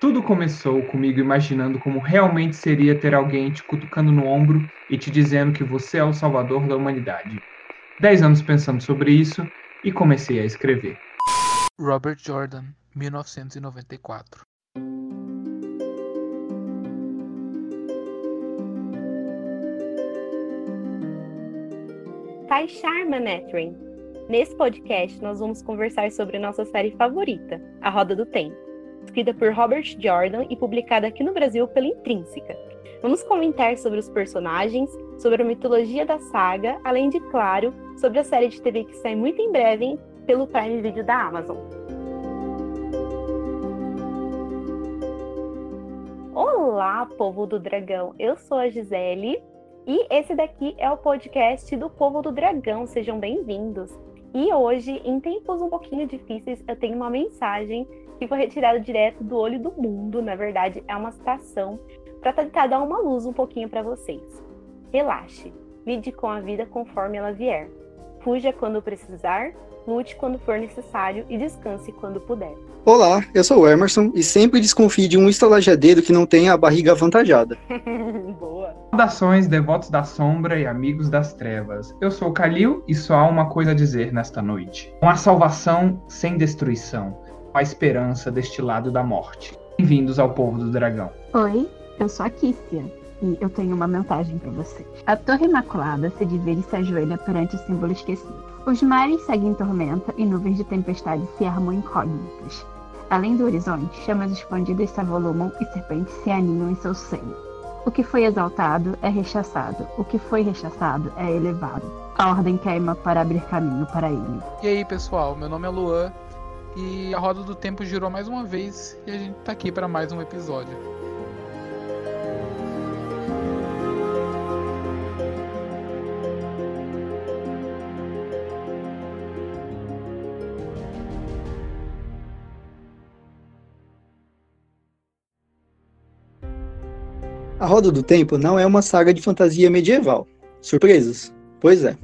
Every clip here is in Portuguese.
Tudo começou comigo imaginando como realmente seria ter alguém te cutucando no ombro e te dizendo que você é o salvador da humanidade. Dez anos pensando sobre isso e comecei a escrever. Robert Jordan, 1994 Taisharma Netrin. Nesse podcast, nós vamos conversar sobre nossa série favorita, A Roda do Tempo, escrita por Robert Jordan e publicada aqui no Brasil pela Intrínseca. Vamos comentar sobre os personagens, sobre a mitologia da saga, além de, claro, sobre a série de TV que sai muito em breve pelo Prime Video da Amazon. Olá, povo do dragão! Eu sou a Gisele e esse daqui é o podcast do Povo do Dragão. Sejam bem-vindos. E hoje, em tempos um pouquinho difíceis, eu tenho uma mensagem que foi retirada direto do olho do mundo. Na verdade, é uma citação para tentar dar uma luz um pouquinho para vocês. Relaxe, lide com a vida conforme ela vier. Fuja quando precisar, lute quando for necessário e descanse quando puder. Olá, eu sou o Emerson e sempre desconfie de um estalajadeiro que não tenha a barriga avantajada. Boa. Saudações, devotos da sombra e amigos das trevas. Eu sou o Kalil e só há uma coisa a dizer nesta noite. Uma salvação sem destruição, a esperança deste lado da morte. Bem-vindos ao povo do dragão. Oi, eu sou a Kissia e eu tenho uma mensagem para você. A Torre Imaculada se divide e se ajoelha perante o símbolo esquecido. Os mares seguem tormenta e nuvens de tempestade se armam incógnitas. Além do horizonte, chamas expandidas se avolumam e serpentes se aninham em seu seio. O que foi exaltado é rechaçado, o que foi rechaçado é elevado. A ordem queima para abrir caminho para ele. E aí, pessoal, meu nome é Luan e a roda do tempo girou mais uma vez e a gente tá aqui para mais um episódio. A Roda do Tempo não é uma saga de fantasia medieval. Surpresas? Pois é.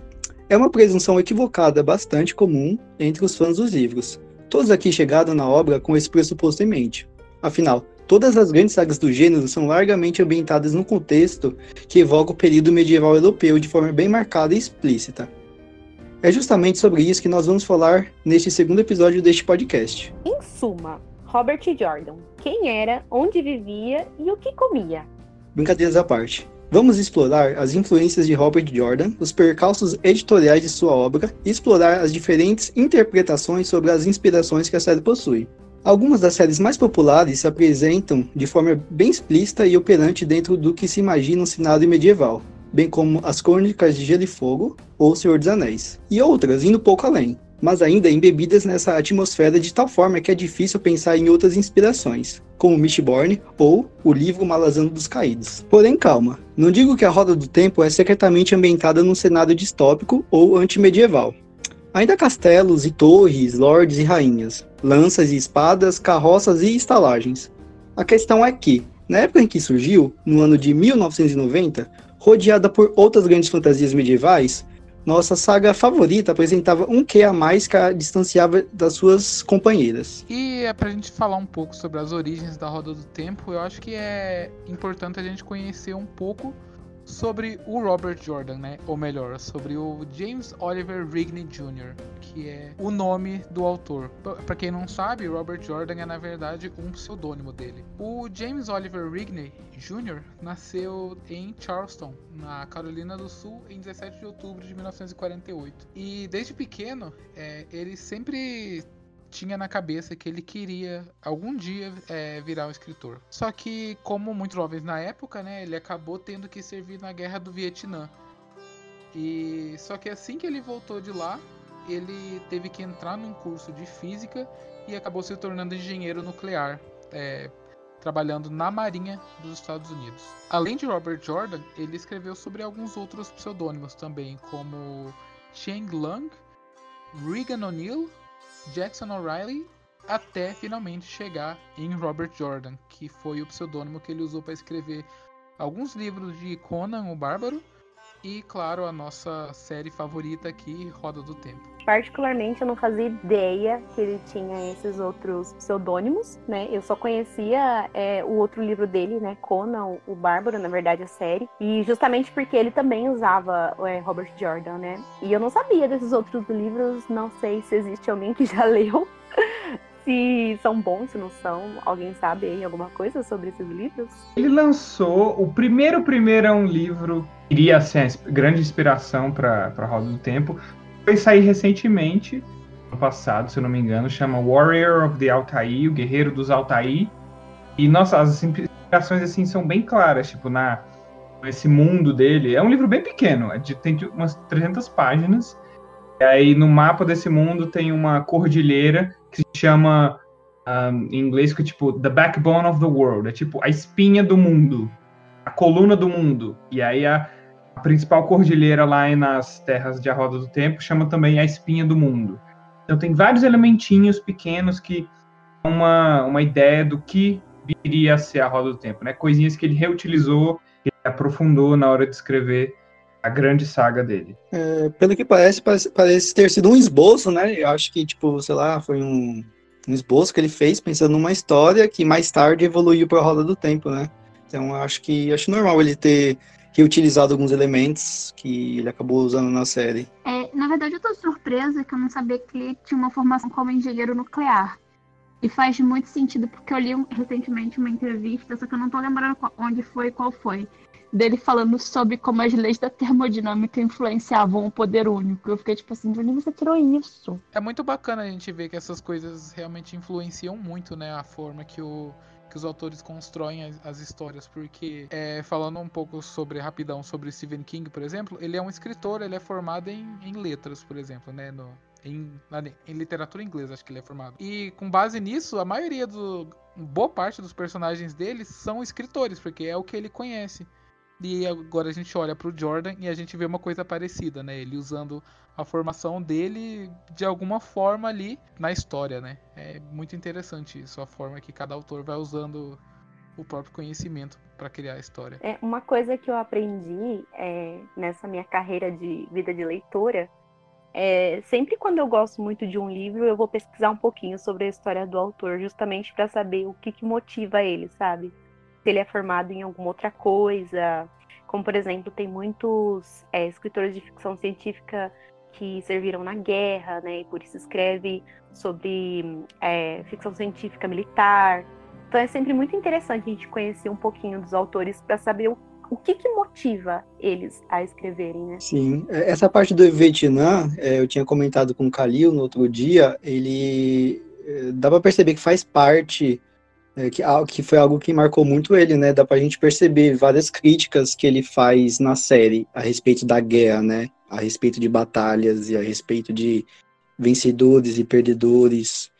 É uma presunção equivocada bastante comum entre os fãs dos livros. Todos aqui chegaram na obra com esse pressuposto em mente. Afinal, todas as grandes sagas do gênero são largamente ambientadas num contexto que evoca o período medieval europeu de forma bem marcada e explícita. É justamente sobre isso que nós vamos falar neste segundo episódio deste podcast. Em suma, Robert Jordan, quem era, onde vivia e o que comia? Brincadeiras à parte. Vamos explorar as influências de Robert Jordan, os percalços editoriais de sua obra e explorar as diferentes interpretações sobre as inspirações que a série possui. Algumas das séries mais populares se apresentam de forma bem explícita e operante dentro do que se imagina um cenário medieval, bem como As Crônicas de Gelo e Fogo ou Senhor dos Anéis, e outras indo pouco além, mas ainda embebidas nessa atmosfera de tal forma que é difícil pensar em outras inspirações, como Mistborn ou o livro Malazano dos Caídos. Porém, calma, não digo que a Roda do Tempo é secretamente ambientada num cenário distópico ou antimedieval. Ainda castelos e torres, lordes e rainhas, lanças e espadas, carroças e estalagens. A questão é que, na época em que surgiu, no ano de 1990, rodeada por outras grandes fantasias medievais, nossa saga favorita apresentava um que a mais que a distanciava das suas companheiras. E é pra gente falar um pouco sobre as origens da Roda do Tempo, eu acho que é importante a gente conhecer um pouco sobre o Robert Jordan, né? Ou melhor, sobre o James Oliver Rigney Jr., que é o nome do autor. Para quem não sabe, Robert Jordan é na verdade um pseudônimo dele. O James Oliver Rigney Jr. nasceu em Charleston, na Carolina do Sul, em 17 de outubro de 1948. E desde pequeno, é, ele sempre tinha na cabeça que ele queria algum dia é, virar um escritor. Só que, como muitos jovens na época, né, ele acabou tendo que servir na guerra do Vietnã. E só que assim que ele voltou de lá, ele teve que entrar num curso de física e acabou se tornando engenheiro nuclear, é, trabalhando na Marinha dos Estados Unidos. Além de Robert Jordan, ele escreveu sobre alguns outros pseudônimos também, como Cheng Lang, Regan O'Neill Jackson O'Reilly até finalmente chegar em Robert Jordan, que foi o pseudônimo que ele usou para escrever alguns livros de Conan o Bárbaro E, claro, a nossa série favorita aqui, Roda do Tempo. Particularmente, eu não fazia ideia que ele tinha esses outros pseudônimos, né? Eu só conhecia é, o outro livro dele, né? Conan, o Bárbaro, na verdade, a série. E justamente porque ele também usava é, Robert Jordan, né? E eu não sabia desses outros livros, não sei se existe alguém que já leu. Se são bons, se não são. Alguém sabe aí alguma coisa sobre esses livros? Ele lançou o primeiro primeiro é um livro que iria ser a grande inspiração para a Roda do Tempo, foi sair recentemente, no passado, se eu não me engano, chama Warrior of the Altair, o Guerreiro dos Altair. E, nossa, as inspirações, assim, são bem claras, tipo, na esse mundo dele. É um livro bem pequeno, é de, tem umas 300 páginas. E aí, no mapa desse mundo, tem uma cordilheira que se chama, um, em inglês, que é tipo, The Backbone of the World. É tipo, a espinha do mundo, a coluna do mundo. E aí, a, a principal cordilheira lá nas terras de A Roda do Tempo chama também a Espinha do Mundo. Então tem vários elementinhos pequenos que uma, uma ideia do que viria a ser a Roda do Tempo, né? Coisinhas que ele reutilizou, e aprofundou na hora de escrever a grande saga dele. É, pelo que parece, parece, parece, ter sido um esboço, né? Eu acho que, tipo, sei lá, foi um, um esboço que ele fez pensando numa história que mais tarde evoluiu para a Roda do Tempo, né? Então acho que acho normal ele ter reutilizado alguns elementos que ele acabou usando na série. É, na verdade, eu tô surpresa que eu não sabia que ele tinha uma formação como engenheiro nuclear. E faz muito sentido, porque eu li recentemente uma entrevista, só que eu não tô lembrando onde foi e qual foi, dele falando sobre como as leis da termodinâmica influenciavam o poder único. Eu fiquei tipo assim, de onde você tirou isso? É muito bacana a gente ver que essas coisas realmente influenciam muito, né, a forma que o que os autores constroem as, as histórias, porque é, falando um pouco sobre rapidão sobre Stephen King, por exemplo, ele é um escritor, ele é formado em, em letras, por exemplo, né, no, em, em, literatura inglesa, acho que ele é formado. E com base nisso, a maioria do. boa parte dos personagens dele são escritores, porque é o que ele conhece. E agora a gente olha para o Jordan e a gente vê uma coisa parecida, né? Ele usando a formação dele de alguma forma ali na história, né? É muito interessante isso, a forma que cada autor vai usando o próprio conhecimento para criar a história. É uma coisa que eu aprendi é, nessa minha carreira de vida de leitora. É, sempre quando eu gosto muito de um livro, eu vou pesquisar um pouquinho sobre a história do autor, justamente para saber o que, que motiva ele, sabe? Se ele é formado em alguma outra coisa. Como, por exemplo, tem muitos é, escritores de ficção científica que serviram na guerra, né? E por isso escreve sobre é, ficção científica militar. Então é sempre muito interessante a gente conhecer um pouquinho dos autores para saber o, o que, que, motiva eles a escreverem, né? Sim, é, essa parte do Vietnã, é, eu tinha comentado com o Kalil no outro dia, ele é, dá para perceber que faz parte é, que, que foi algo que marcou muito ele, né? Dá pra gente perceber várias críticas que ele faz na série a respeito da guerra, né? A respeito de batalhas e a respeito de vencedores e perdedores.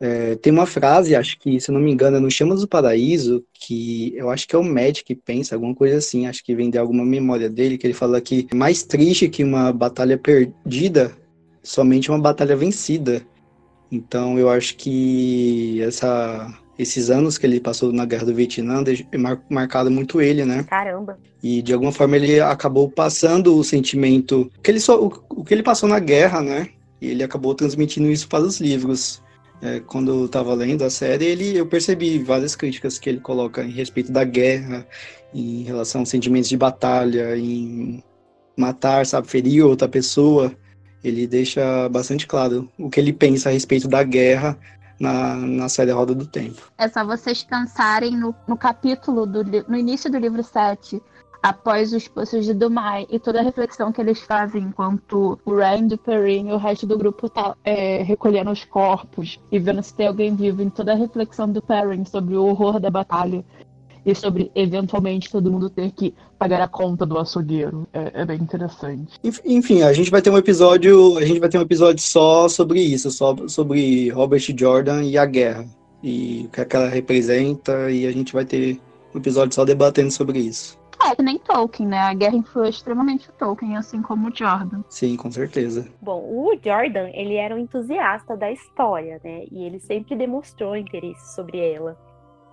É, tem uma frase, acho que, se eu não me engano, é no Chamas do Paraíso, que eu acho que é o Matt que pensa, alguma coisa assim, acho que vem de alguma memória dele, que ele fala que é mais triste que uma batalha perdida, somente uma batalha vencida. Então eu acho que essa esses anos que ele passou na guerra do Vietnã mar, marcado muito ele, né? Caramba. E de alguma forma ele acabou passando o sentimento que ele só o, o que ele passou na guerra, né? E ele acabou transmitindo isso para os livros. É, quando eu estava lendo a série, ele, eu percebi várias críticas que ele coloca em respeito da guerra, em relação aos sentimentos de batalha, em matar, sabe, ferir outra pessoa. Ele deixa bastante claro o que ele pensa a respeito da guerra na, na série Roda do Tempo. É só vocês pensarem no, no capítulo, do, no início do livro 7, após os Poços de Dumai e toda a reflexão que eles fazem enquanto o Rand, o Perrin e o resto do grupo tá é, recolhendo os corpos e vendo se tem alguém vivo, em toda a reflexão do Perrin sobre o horror da batalha e sobre eventualmente todo mundo ter que pagar a conta do açougueiro. É, é, bem interessante. Enfim, a gente vai ter um episódio, a gente vai ter um episódio só sobre isso, só sobre Robert Jordan e a guerra e o que ela representa e a gente vai ter um episódio só debatendo sobre isso. É, que nem Tolkien, né? A guerra influiu extremamente o Tolkien, assim como o Jordan. Sim, com certeza. Bom, o Jordan, ele era um entusiasta da história, né? E ele sempre demonstrou interesse sobre ela.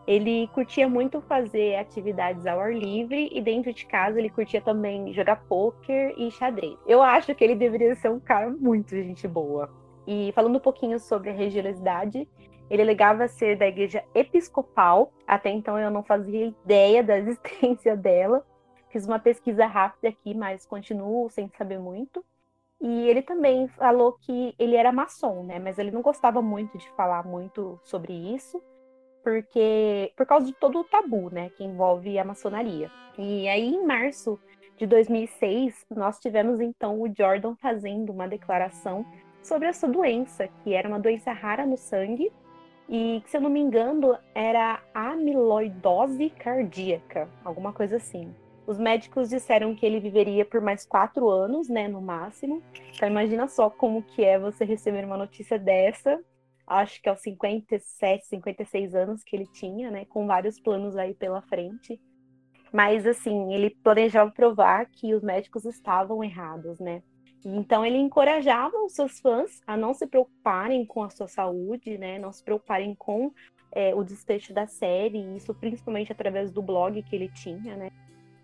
Ele curtia muito fazer atividades ao ar livre e dentro de casa ele curtia também jogar pôquer e xadrez. Eu acho que ele deveria ser um cara muito gente boa. E falando um pouquinho sobre a religiosidade, ele alegava ser da igreja episcopal. Até então eu não fazia ideia da existência dela. Fiz uma pesquisa rápida aqui, mas continuo sem saber muito. E ele também falou que ele era maçom, né? Mas ele não gostava muito de falar muito sobre isso porque por causa de todo o tabu, né, que envolve a maçonaria. E aí em março de 2006, nós tivemos então o Jordan fazendo uma declaração sobre essa doença, que era uma doença rara no sangue e que, se eu não me engano, era amiloidose cardíaca, alguma coisa assim. Os médicos disseram que ele viveria por mais quatro anos, né, no máximo. Então imagina só como que é você receber uma notícia dessa acho que aos 57, 56 anos que ele tinha, né, com vários planos aí pela frente. Mas assim, ele planejava provar que os médicos estavam errados, né? Então ele encorajava os seus fãs a não se preocuparem com a sua saúde, né? Não se preocuparem com é, o desfecho da série, isso principalmente através do blog que ele tinha, né?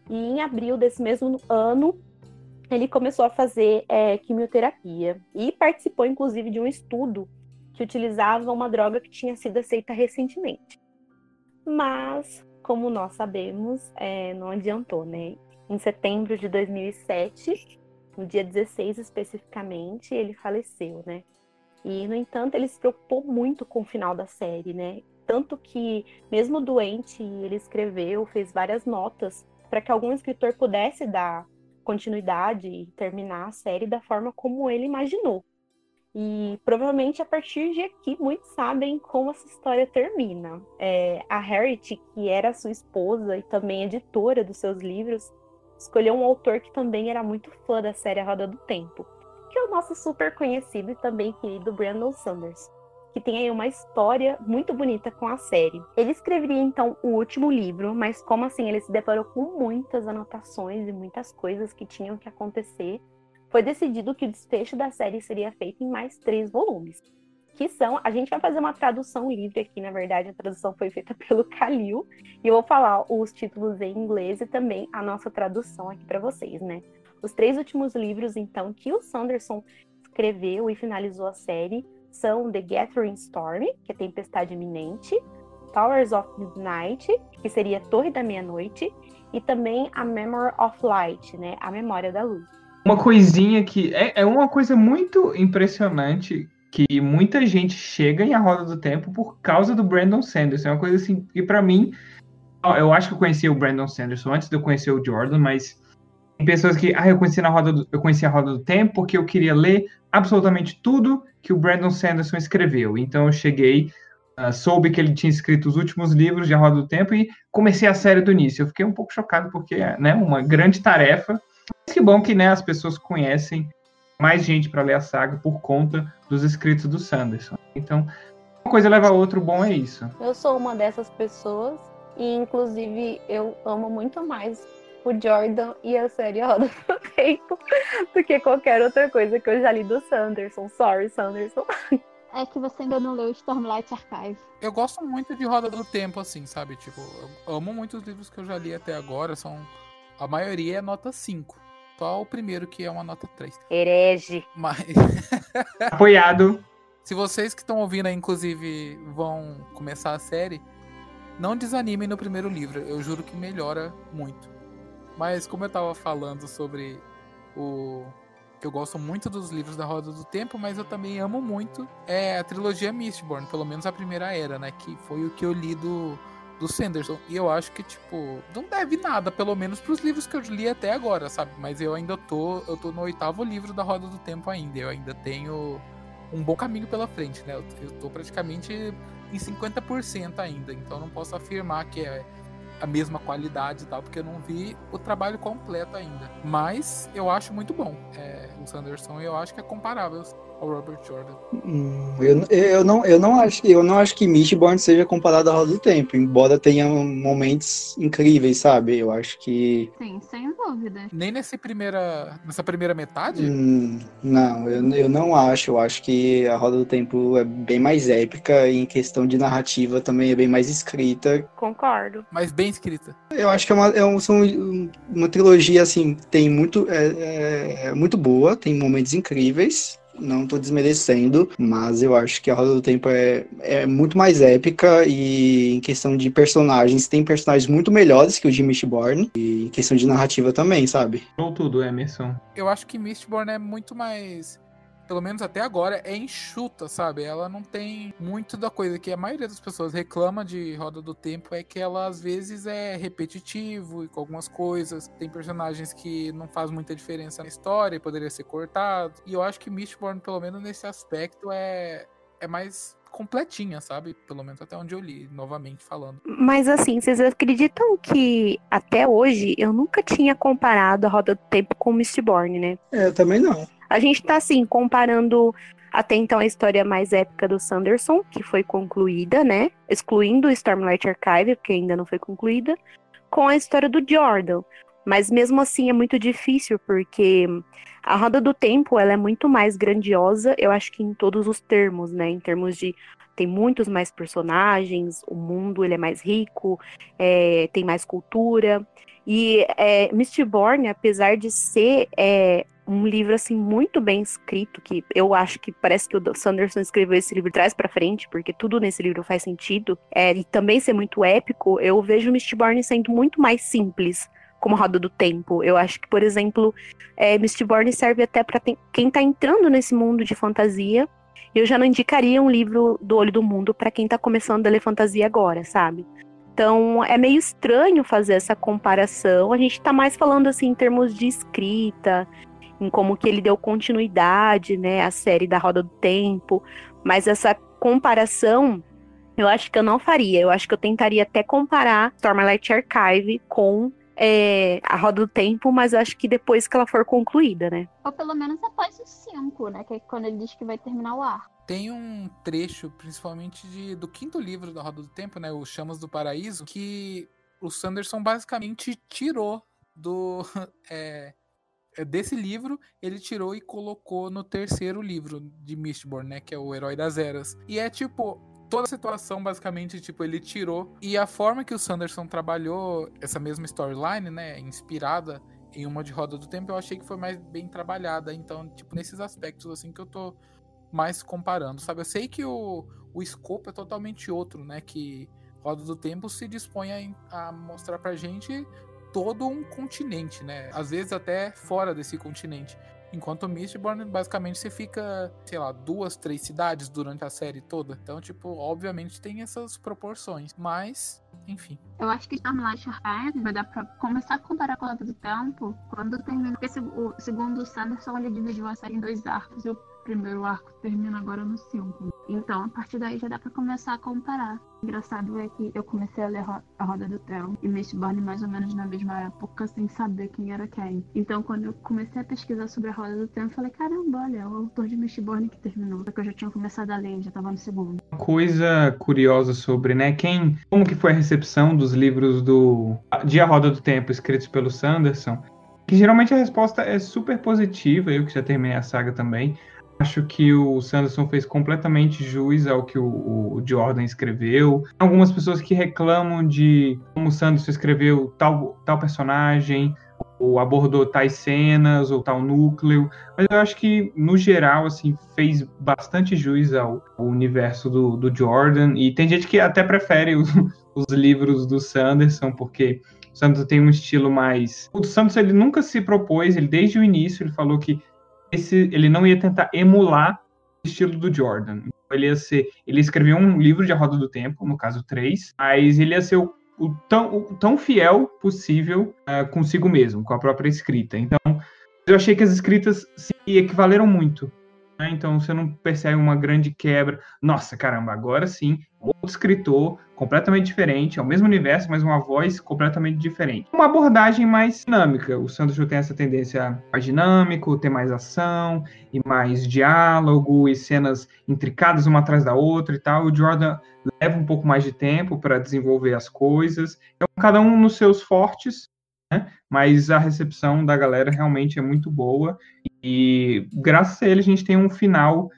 E em abril desse mesmo ano, ele começou a fazer é, quimioterapia e participou, inclusive, de um estudo que utilizava uma droga que tinha sido aceita recentemente. Mas, como nós sabemos, é, não adiantou, né? Em setembro de 2007, no dia 16 especificamente, ele faleceu, né? E, no entanto, ele se preocupou muito com o final da série, né? Tanto que, mesmo doente, ele escreveu, fez várias notas para que algum escritor pudesse dar continuidade e terminar a série da forma como ele imaginou. E provavelmente a partir de aqui muitos sabem como essa história termina. É, a Harriet, que era sua esposa e também editora dos seus livros, escolheu um autor que também era muito fã da série A Roda do Tempo, que é o nosso super conhecido e também querido Brandon Sanders, que tem aí uma história muito bonita com a série. Ele escreveria então o último livro, mas como assim ele se deparou com muitas anotações e muitas coisas que tinham que acontecer foi decidido que o desfecho da série seria feito em mais três volumes. Que são, a gente vai fazer uma tradução livre aqui, na verdade, a tradução foi feita pelo Kalil, e eu vou falar os títulos em inglês e também a nossa tradução aqui para vocês, né? Os três últimos livros, então, que o Sanderson escreveu e finalizou a série são The Gathering Storm, que é Tempestade Iminente, Towers of Midnight, que seria Torre da Meia-Noite, e também a Memory of Light, né? A Memória da Luz uma coisinha que é, é uma coisa muito impressionante que muita gente chega em A Roda do Tempo por causa do Brandon Sanderson. É uma coisa assim que para mim, eu acho que eu conhecia o Brandon Sanderson antes de eu conhecer o Jordan, mas tem pessoas que, ah, eu conheci na roda do, eu conheci a Roda do Tempo porque eu queria ler absolutamente tudo que o Brandon Sanderson escreveu. Então eu cheguei, uh, soube que ele tinha escrito os últimos livros de A Roda do Tempo e comecei a série do início. Eu fiquei um pouco chocado porque é, né, uma grande tarefa que bom que né, as pessoas conhecem mais gente para ler a saga por conta dos escritos do Sanderson. Então, uma coisa leva a outra, o bom é isso. Eu sou uma dessas pessoas e, inclusive, eu amo muito mais o Jordan e a série Roda do Tempo do que qualquer outra coisa que eu já li do Sanderson. Sorry, Sanderson. É que você ainda não leu Stormlight Archive. Eu gosto muito de Roda do Tempo, assim, sabe? Tipo, eu amo muito os livros que eu já li até agora. São a maioria é nota 5. Só o primeiro que é uma nota 3. Herege. Mas. Apoiado. Se vocês que estão ouvindo aí, inclusive, vão começar a série, não desanimem no primeiro livro. Eu juro que melhora muito. Mas como eu tava falando sobre o. que eu gosto muito dos livros da Roda do Tempo, mas eu também amo muito é a trilogia Mistborn, pelo menos a primeira era, né? Que foi o que eu li do do Sanderson. E eu acho que, tipo, não deve nada, pelo menos pros livros que eu li até agora, sabe? Mas eu ainda tô. Eu tô no oitavo livro da Roda do Tempo ainda. Eu ainda tenho um bom caminho pela frente, né? Eu, eu tô praticamente em 50% ainda. Então não posso afirmar que é a mesma qualidade e tal, porque eu não vi o trabalho completo ainda. Mas eu acho muito bom. É, o Sanderson eu acho que é comparável ao Robert Jordan. Hum, eu, eu, não, eu, não acho, eu não acho que Mistborn seja comparado à Roda do Tempo, embora tenha momentos incríveis, sabe? Eu acho que. Sim, sem dúvida. Nem nessa primeira, nessa primeira metade? Hum, não, eu, eu não acho. Eu acho que a Roda do Tempo é bem mais épica e em questão de narrativa também é bem mais escrita. Concordo. Mas bem escrita. Eu acho que é uma, é um, são uma trilogia, assim, tem muito, é, é, é muito boa, tem momentos incríveis, não tô desmerecendo, mas eu acho que a Roda do Tempo é, é muito mais épica e em questão de personagens, tem personagens muito melhores que o de Mistborn e em questão de narrativa também, sabe? Ou tudo, Emerson. Eu acho que Mistborn é muito mais pelo menos até agora, é enxuta, sabe? Ela não tem muito da coisa que a maioria das pessoas reclama de Roda do Tempo é que ela às vezes é repetitivo e com algumas coisas. Tem personagens que não faz muita diferença na história e poderia ser cortado. E eu acho que Mistborn, pelo menos nesse aspecto, é, é mais completinha, sabe? Pelo menos até onde eu li, novamente falando. Mas assim, vocês acreditam que até hoje eu nunca tinha comparado a Roda do Tempo com Mistborn, né? É, eu também não. A gente tá assim, comparando até então a história mais épica do Sanderson, que foi concluída, né? Excluindo o Stormlight Archive, que ainda não foi concluída, com a história do Jordan. Mas mesmo assim é muito difícil, porque a Roda do Tempo ela é muito mais grandiosa, eu acho que em todos os termos, né? Em termos de tem muitos mais personagens, o mundo ele é mais rico, é, tem mais cultura. E é, Mistborn, apesar de ser é, um livro assim muito bem escrito, que eu acho que parece que o Sanderson escreveu esse livro traz para frente, porque tudo nesse livro faz sentido, é, e também ser muito épico, eu vejo Mistborn sendo muito mais simples como Roda do Tempo. Eu acho que, por exemplo, é, Mistborn serve até para quem está entrando nesse mundo de fantasia. Eu já não indicaria um livro do Olho do Mundo para quem está começando a ler fantasia agora, sabe? Então é meio estranho fazer essa comparação. A gente está mais falando assim em termos de escrita, em como que ele deu continuidade, né, à série da Roda do Tempo, mas essa comparação eu acho que eu não faria. Eu acho que eu tentaria até comparar Stormlight Archive com é, a Roda do Tempo, mas acho que depois que ela for concluída, né? Ou pelo menos após os cinco, né? Que é quando ele diz que vai terminar o ar. Tem um trecho, principalmente de, do quinto livro da Roda do Tempo, né? O Chamas do Paraíso, que o Sanderson basicamente tirou do. É, desse livro, ele tirou e colocou no terceiro livro de Mistborn, né? Que é o Herói das Eras. E é tipo, toda a situação, basicamente, tipo, ele tirou. E a forma que o Sanderson trabalhou essa mesma storyline, né? Inspirada em uma de Roda do Tempo, eu achei que foi mais bem trabalhada. Então, tipo, nesses aspectos, assim, que eu tô mais comparando, sabe? Eu sei que o, o escopo é totalmente outro, né? Que Roda do Tempo se dispõe a, a mostrar pra gente todo um continente, né? Às vezes até fora desse continente. Enquanto Mistborn, basicamente, você fica, sei lá, duas, três cidades durante a série toda. Então, tipo, obviamente tem essas proporções. Mas, enfim. Eu acho que Stormlight Archive vai dar pra começar a comparar com a do Tempo quando termina. Porque, segundo o Sanderson, ele dividiu a série em dois arcos. E o primeiro arco termina agora no 5. Então, a partir daí já dá para começar a comparar. Engraçado é que eu comecei a ler A Roda do Tempo e Mistborn mais ou menos na mesma época, sem saber quem era quem. Então, quando eu comecei a pesquisar sobre A Roda do Tempo, eu falei, caramba, olha, é o autor de Mistborn que terminou. Só que eu já tinha começado a ler, já tava no segundo. Coisa curiosa sobre, né, quem... Como que foi a recepção dos livros do... De A Roda do Tempo, escritos pelo Sanderson? Que geralmente a resposta é super positiva, eu que já terminei a saga também acho que o Sanderson fez completamente jus ao que o, o, Jordan escreveu. Algumas pessoas que reclamam de como o Sanderson escreveu tal, tal personagem, ou abordou tais cenas, ou tal núcleo, mas eu acho que, no geral, assim, fez bastante jus ao, ao universo do, do, Jordan, e tem gente que até prefere os, os livros do Sanderson, porque o Sanderson tem um estilo mais... O Sanderson, ele nunca se propôs, ele desde o início, ele falou que esse, ele não ia tentar emular o estilo do Jordan. Então, ele ia ser, ele escreveu um livro de A Roda do Tempo, no caso 3, mas ele ia ser o, o tão, o, tão fiel possível uh, consigo mesmo, com a própria escrita. Então, eu achei que as escritas se equivaleram muito. Né? então você não percebe uma grande quebra. Nossa, caramba, agora sim, outro escritor completamente diferente, é o mesmo universo, mas uma voz completamente diferente. Uma abordagem mais dinâmica. O Sanderson tem essa tendência mais dinâmico, ter mais ação e mais diálogo e cenas intricadas uma atrás da outra e tal. O Jordan leva um pouco mais de tempo para desenvolver as coisas. Então, cada um nos seus fortes, né? Mas a recepção da galera realmente é muito boa e graças a ele a gente tem um final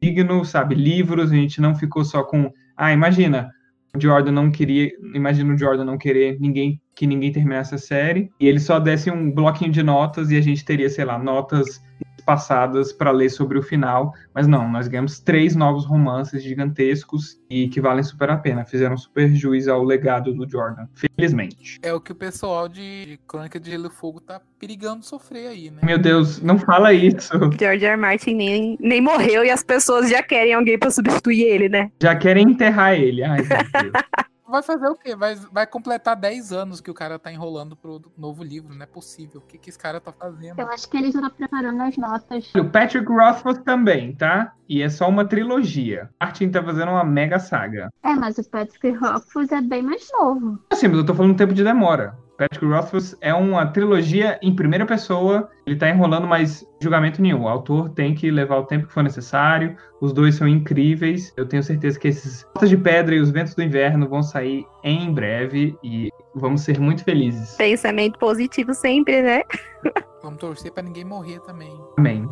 digno, sabe? Livros, a gente não ficou só com, ah, imagina, o Jordan não queria, imagina o Jordan não querer ninguém que ninguém terminasse a série e ele só desse um bloquinho de notas e a gente teria, sei lá, notas passadas para ler sobre o final, mas não, nós ganhamos três novos romances gigantescos e que valem super a pena, fizeram super juiz ao legado do Jordan, felizmente. É o que o pessoal de Crônica de Gelo e Fogo tá perigando sofrer aí, né? Meu Deus, não fala isso. George R. Martin nem, nem morreu e as pessoas já querem alguém para substituir ele, né? Já querem enterrar ele. Ai, meu Deus vai fazer o quê? Vai, vai completar 10 anos que o cara tá enrolando pro novo livro, não é possível. O que, que esse cara tá fazendo? Eu acho que ele já tá preparando as notas. O Patrick Rothfuss também, tá? E é só uma trilogia. Martin tá fazendo uma mega saga. É, mas o Patrick Rothfuss é bem mais novo. Sim, mas eu tô falando tempo de demora. Patrick Rothfuss é uma trilogia em primeira pessoa. Ele tá enrolando, mas julgamento nenhum. O autor tem que levar o tempo que for necessário. Os dois são incríveis. Eu tenho certeza que esses Portas de Pedra e os Ventos do Inverno vão sair em breve e vamos ser muito felizes. Pensamento positivo sempre, né? Vamos torcer para ninguém morrer também. Amém.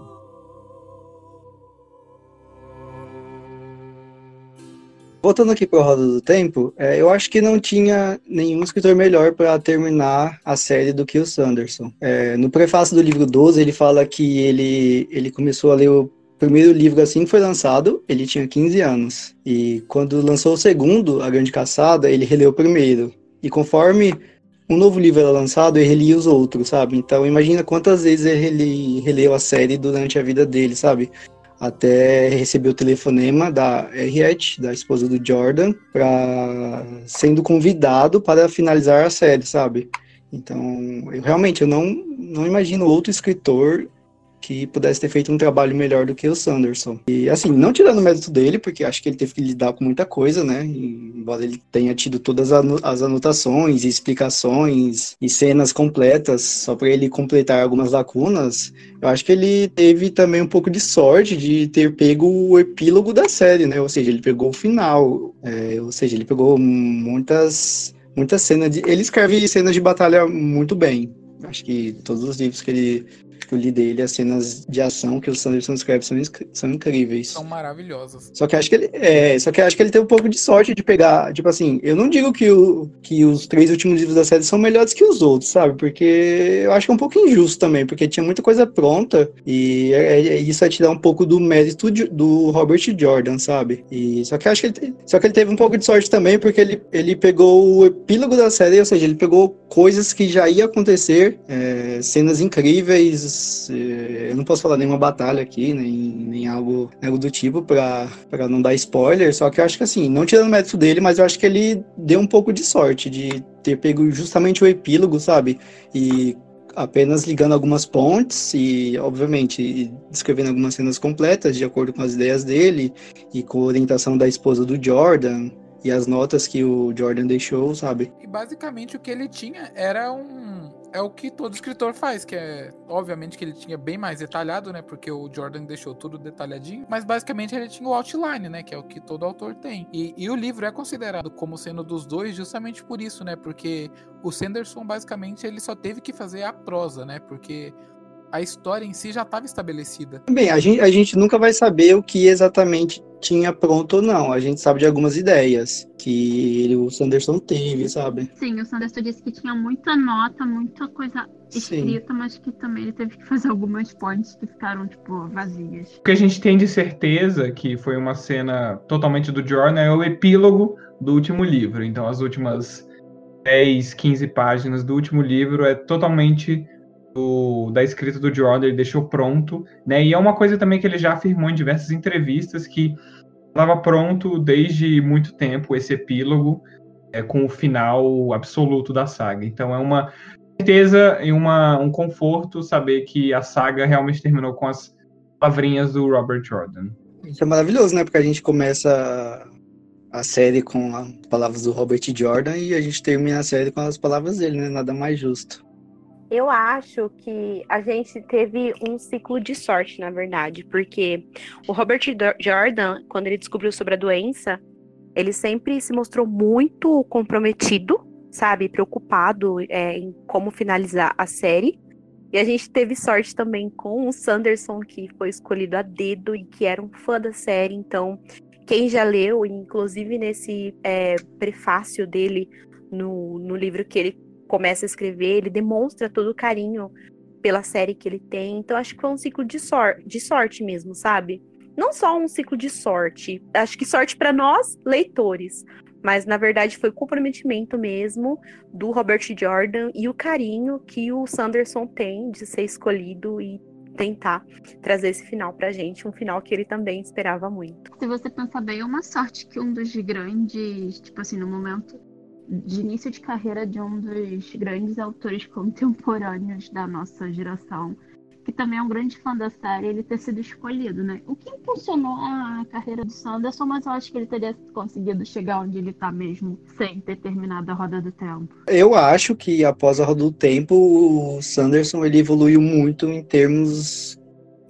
Voltando aqui para a Roda do Tempo, é, eu acho que não tinha nenhum escritor melhor para terminar a série do que o Sanderson. É, no prefácio do livro 12, ele fala que ele, ele começou a ler o primeiro livro assim que foi lançado, ele tinha 15 anos. E quando lançou o segundo, A Grande Caçada, ele releu o primeiro. E conforme um novo livro era lançado, ele relia os outros, sabe? Então imagina quantas vezes ele releu a série durante a vida dele, sabe? Até receber o telefonema da Harriet, da esposa do Jordan, para sendo convidado para finalizar a série, sabe? Então, eu realmente eu não, não imagino outro escritor que pudesse ter feito um trabalho melhor do que o Sanderson. E assim, não tirando o mérito dele, porque acho que ele teve que lidar com muita coisa, né? Embora ele tenha tido todas as anotações e explicações e cenas completas só para ele completar algumas lacunas, eu acho que ele teve também um pouco de sorte de ter pego o epílogo da série, né? Ou seja, ele pegou o final, é, ou seja, ele pegou muitas muitas cenas de ele escreve cenas de batalha muito bem. Acho que todos os livros que ele que eu li dele, as cenas de ação que o Sanderson escreve são, são incríveis. São maravilhosas. Só que acho que ele, é, só que acho que ele teve um pouco de sorte de pegar, tipo assim, eu não digo que, o, que os três últimos livros da série são melhores que os outros, sabe? Porque eu acho que é um pouco injusto também, porque tinha muita coisa pronta e é, é, isso é tirar um pouco do mérito de, do Robert Jordan, sabe? E só que acho que ele, só que ele teve um pouco de sorte também, porque ele, ele pegou o epílogo da série, ou seja, ele pegou coisas que já ia acontecer, é, cenas incríveis, eu não posso falar nenhuma batalha aqui, nem, nem algo, algo do tipo para não dar spoiler, só que eu acho que assim, não tirando o mérito dele, mas eu acho que ele deu um pouco de sorte de ter pego justamente o epílogo, sabe? E apenas ligando algumas pontes e, obviamente, descrevendo algumas cenas completas de acordo com as ideias dele e com a orientação da esposa do Jordan e as notas que o Jordan deixou, sabe? E basicamente o que ele tinha era um é o que todo escritor faz, que é obviamente que ele tinha bem mais detalhado, né? Porque o Jordan deixou tudo detalhadinho, mas basicamente ele tinha o outline, né? Que é o que todo autor tem. E, e o livro é considerado como sendo dos dois justamente por isso, né? Porque o Sanderson basicamente ele só teve que fazer a prosa, né? Porque a história em si já estava estabelecida. Bem, a gente, a gente nunca vai saber o que exatamente tinha pronto ou não. A gente sabe de algumas ideias que ele, o Sanderson teve, sabe? Sim, o Sanderson disse que tinha muita nota, muita coisa escrita, Sim. mas que também ele teve que fazer algumas pontes que ficaram, tipo, vazias. O que a gente tem de certeza que foi uma cena totalmente do Jordan é o epílogo do último livro. Então, as últimas 10, 15 páginas do último livro é totalmente do, da escrita do Jordan, ele deixou pronto, né? E é uma coisa também que ele já afirmou em diversas entrevistas que estava pronto desde muito tempo esse epílogo é, com o final absoluto da saga. Então é uma certeza e uma, um conforto saber que a saga realmente terminou com as palavrinhas do Robert Jordan. Isso é maravilhoso, né? Porque a gente começa a série com as palavras do Robert Jordan e a gente termina a série com as palavras dele, né? Nada mais justo. Eu acho que a gente teve um ciclo de sorte, na verdade, porque o Robert Jordan, quando ele descobriu sobre a doença, ele sempre se mostrou muito comprometido, sabe, preocupado é, em como finalizar a série. E a gente teve sorte também com o Sanderson, que foi escolhido a dedo e que era um fã da série. Então, quem já leu, inclusive nesse é, prefácio dele no, no livro que ele começa a escrever, ele demonstra todo o carinho pela série que ele tem. Então acho que foi um ciclo de, sor de sorte mesmo, sabe? Não só um ciclo de sorte, acho que sorte para nós, leitores, mas na verdade foi o comprometimento mesmo do Robert Jordan e o carinho que o Sanderson tem de ser escolhido e tentar trazer esse final pra gente, um final que ele também esperava muito. Se você pensar bem, é uma sorte que um dos grandes, tipo assim, no momento de início de carreira de um dos grandes autores contemporâneos da nossa geração, que também é um grande fã da série, ele ter sido escolhido, né? O que impulsionou a carreira do Sanderson, mas eu acho que ele teria conseguido chegar onde ele está mesmo, sem ter terminado a Roda do Tempo. Eu acho que após a Roda do Tempo, o Sanderson ele evoluiu muito em termos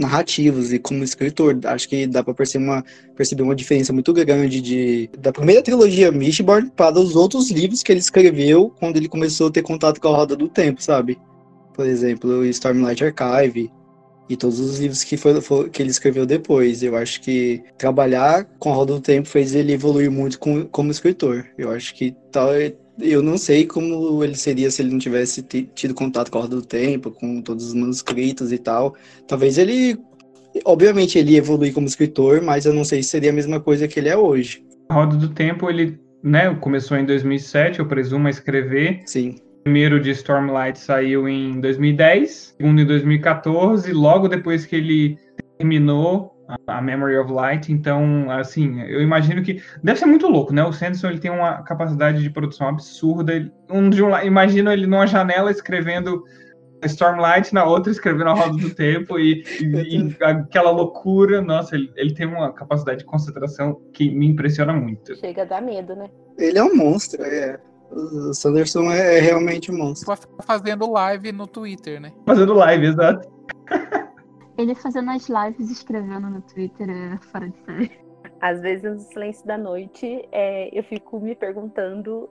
narrativos e como escritor. Acho que dá para perceber uma, perceber uma diferença muito grande de, da primeira trilogia Mistborn para os outros livros que ele escreveu quando ele começou a ter contato com a Roda do Tempo, sabe? Por exemplo, Stormlight Archive e todos os livros que, foi, foi, que ele escreveu depois. Eu acho que trabalhar com a Roda do Tempo fez ele evoluir muito com, como escritor. Eu acho que tal, eu não sei como ele seria se ele não tivesse tido contato com a Roda do Tempo, com todos os manuscritos e tal. Talvez ele. Obviamente ele evolui como escritor, mas eu não sei se seria a mesma coisa que ele é hoje. A Roda do Tempo, ele né, começou em 2007, eu presumo, a escrever. Sim. O primeiro de Stormlight saiu em 2010, segundo em 2014, logo depois que ele terminou a Memory of Light. Então, assim, eu imagino que deve ser muito louco, né? O Sanderson ele tem uma capacidade de produção absurda. um de um, imagino ele numa janela escrevendo Stormlight, na outra escrevendo a Roda do Tempo e, e, e aquela loucura. Nossa, ele, ele tem uma capacidade de concentração que me impressiona muito. Chega a dar medo, né? Ele é um monstro, é. O Sanderson é, é realmente um monstro. Fazendo live no Twitter, né? Fazendo live, exato. Ele fazendo as lives escrevendo no Twitter é fora de série. Às vezes, no silêncio da noite, é, eu fico me perguntando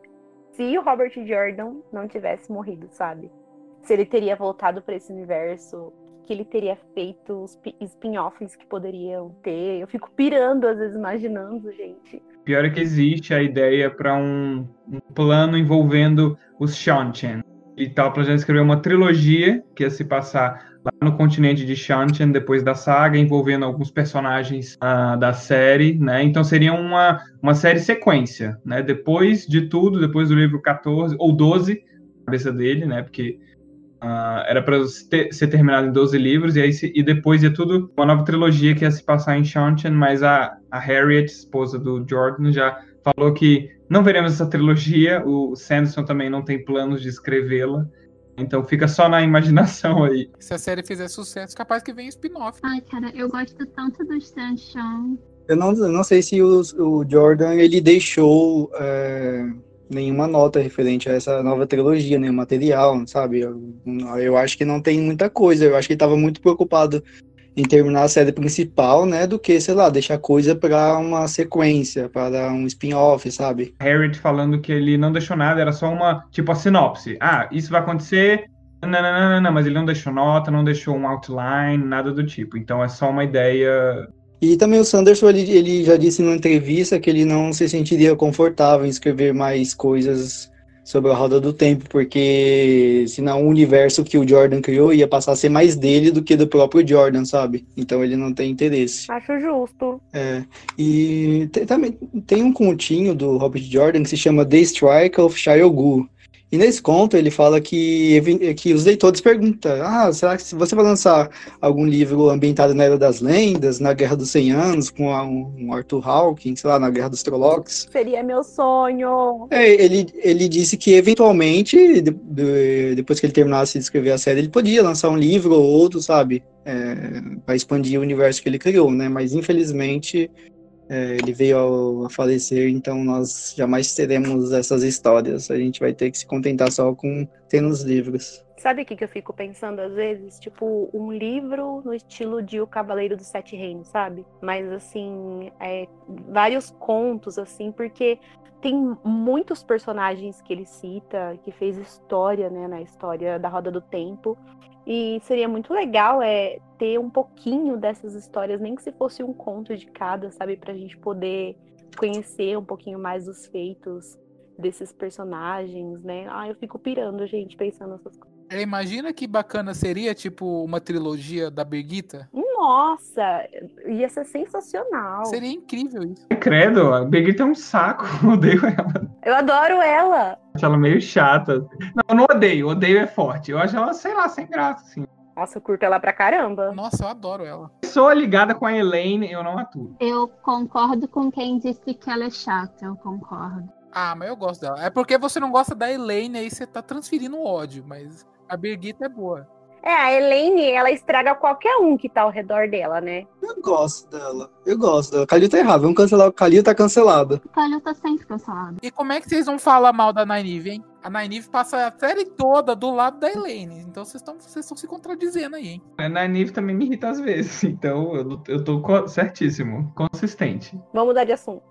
se o Robert Jordan não tivesse morrido, sabe? Se ele teria voltado para esse universo, que ele teria feito os spin-offs que poderiam ter. Eu fico pirando, às vezes, imaginando, gente. Pior é que existe a ideia para um, um, plano envolvendo os Shanchen. E tal, planejando escrever uma trilogia que ia se passar lá no continente de Shantian, depois da saga, envolvendo alguns personagens uh, da série, né? Então seria uma, uma série sequência, né? Depois de tudo, depois do livro 14 ou 12, cabeça dele, né? Porque uh, era para ser terminado em 12 livros, e, aí, e depois ia tudo uma nova trilogia que ia se passar em Shantian, mas a, a Harriet, esposa do Jordan, já falou que não veremos essa trilogia, o Sanderson também não tem planos de escrevê-la, então fica só na imaginação aí. Se a série fizer sucesso, capaz que vem spin-off. Ai, cara, eu gosto tanto do Sunshine. Eu não, eu não sei se o, o Jordan ele deixou é, nenhuma nota referente a essa nova trilogia, nenhum material, sabe? Eu, eu acho que não tem muita coisa. Eu acho que ele estava muito preocupado em terminar a série principal, né, do que, sei lá, deixar coisa para uma sequência, para um spin-off, sabe? Harriet falando que ele não deixou nada, era só uma, tipo, a sinopse. Ah, isso vai acontecer, não, não, não, não, não, mas ele não deixou nota, não deixou um outline, nada do tipo. Então é só uma ideia e também o Sanderson, ele, ele já disse numa entrevista que ele não se sentiria confortável em escrever mais coisas sobre a roda do tempo, porque senão o universo que o Jordan criou ia passar a ser mais dele do que do próprio Jordan, sabe? Então ele não tem interesse. Acho justo. É. E tem, também tem um continho do Robert Jordan que se chama The Strike of Shiogu, E nesse conto ele fala que, que os leitores perguntam: ah, será que se você vai lançar algum livro ambientado na Era das Lendas, na Guerra dos 100 Anos, com um Arthur Hawking, sei lá, na Guerra dos Trollocs? Seria meu sonho. É, ele, ele disse que eventualmente, de, de, depois que ele terminasse de escrever a série, ele podia lançar um livro ou outro, sabe? É, para expandir o universo que ele criou, né? Mas infelizmente ele veio a falecer, então nós jamais teremos essas histórias. A gente vai ter que se contentar só com ter nos livros. Sabe o que, que eu fico pensando às vezes? Tipo, um livro no estilo de O Cavaleiro dos Sete Reinos, sabe? Mas assim, é, vários contos, assim, porque tem muitos personagens que ele cita, que fez história, né, na história da Roda do Tempo. E seria muito legal é ter um pouquinho dessas histórias, nem que se fosse um conto de cada, sabe, pra gente poder conhecer um pouquinho mais os feitos desses personagens, né? Ah, eu fico pirando, gente, pensando nessas coisas. Imagina que bacana seria, tipo, uma trilogia da Birgita. Nossa, ia ser sensacional. Seria incrível isso. Credo, a Birgita é um saco, odeio ela. Eu adoro ela. Acho ela meio chata. Não, eu não odeio, odeio é forte. Eu acho ela, sei lá, sem graça, assim. Nossa, eu curto ela pra caramba. Nossa, eu adoro ela. Pessoa ligada com a Elaine, eu não aturo. Eu concordo com quem disse que ela é chata, eu concordo. Ah, mas eu gosto dela. É porque você não gosta da Elaine, aí você tá transferindo o ódio, mas a Birgita é boa. É, a Elaine, ela estraga qualquer um que tá ao redor dela, né? Eu gosto dela. Eu gosto dela. Kalil tá errado. Vamos cancelar. O Kalil tá cancelado. O Kalil tá sempre cancelado. E como é que vocês vão falar mal da Nynaeve, hein? A Nynaeve passa a série toda do lado da Elaine. Então vocês estão vocês se contradizendo aí, hein? A Nynaeve também me irrita às vezes. Então eu, eu tô certíssimo. Consistente. Vamos mudar de assunto.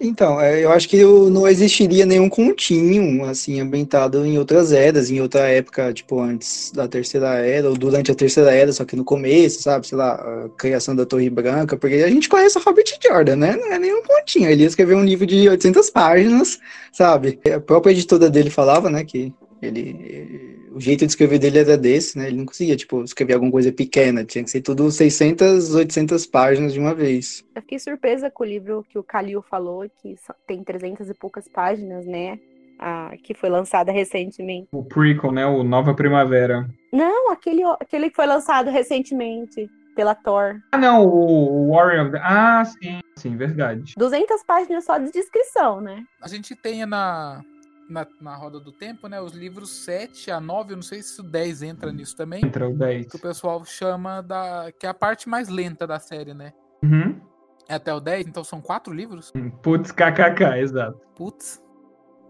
Então, é, eu acho que não existiria nenhum continho, assim, ambientado em outras eras, em outra época, tipo, antes da Terceira Era, ou durante a Terceira Era, só que no começo, sabe, sei lá, a criação da Torre Branca, porque a gente conhece o Robert Jordan, né? Não é nenhum continho, ele escreveu um livro de 800 páginas, sabe? A própria editora dele falava, né, que ele, o jeito de escrever dele era desse, né? Ele não conseguia, tipo, escrever alguma coisa pequena. Tinha que ser tudo 600, 800 páginas de uma vez. Eu fiquei surpresa com o livro que o Kalil falou, que tem 300 e poucas páginas, né? Ah, que foi lançada recentemente. O prequel, né? O Nova Primavera. Não, aquele, aquele que foi lançado recentemente pela Thor. Ah, não, o Warrior. Ah, sim, sim, verdade. 200 páginas só de descrição, né? A gente tem na, na, na roda do tempo, né? Os livros 7 a 9, eu não sei se o 10 entra nisso também. Entra o 10. Que o pessoal chama da. que é a parte mais lenta da série, né? Uhum. É até o 10, então são quatro livros? Putz, kkk, exato. Putz.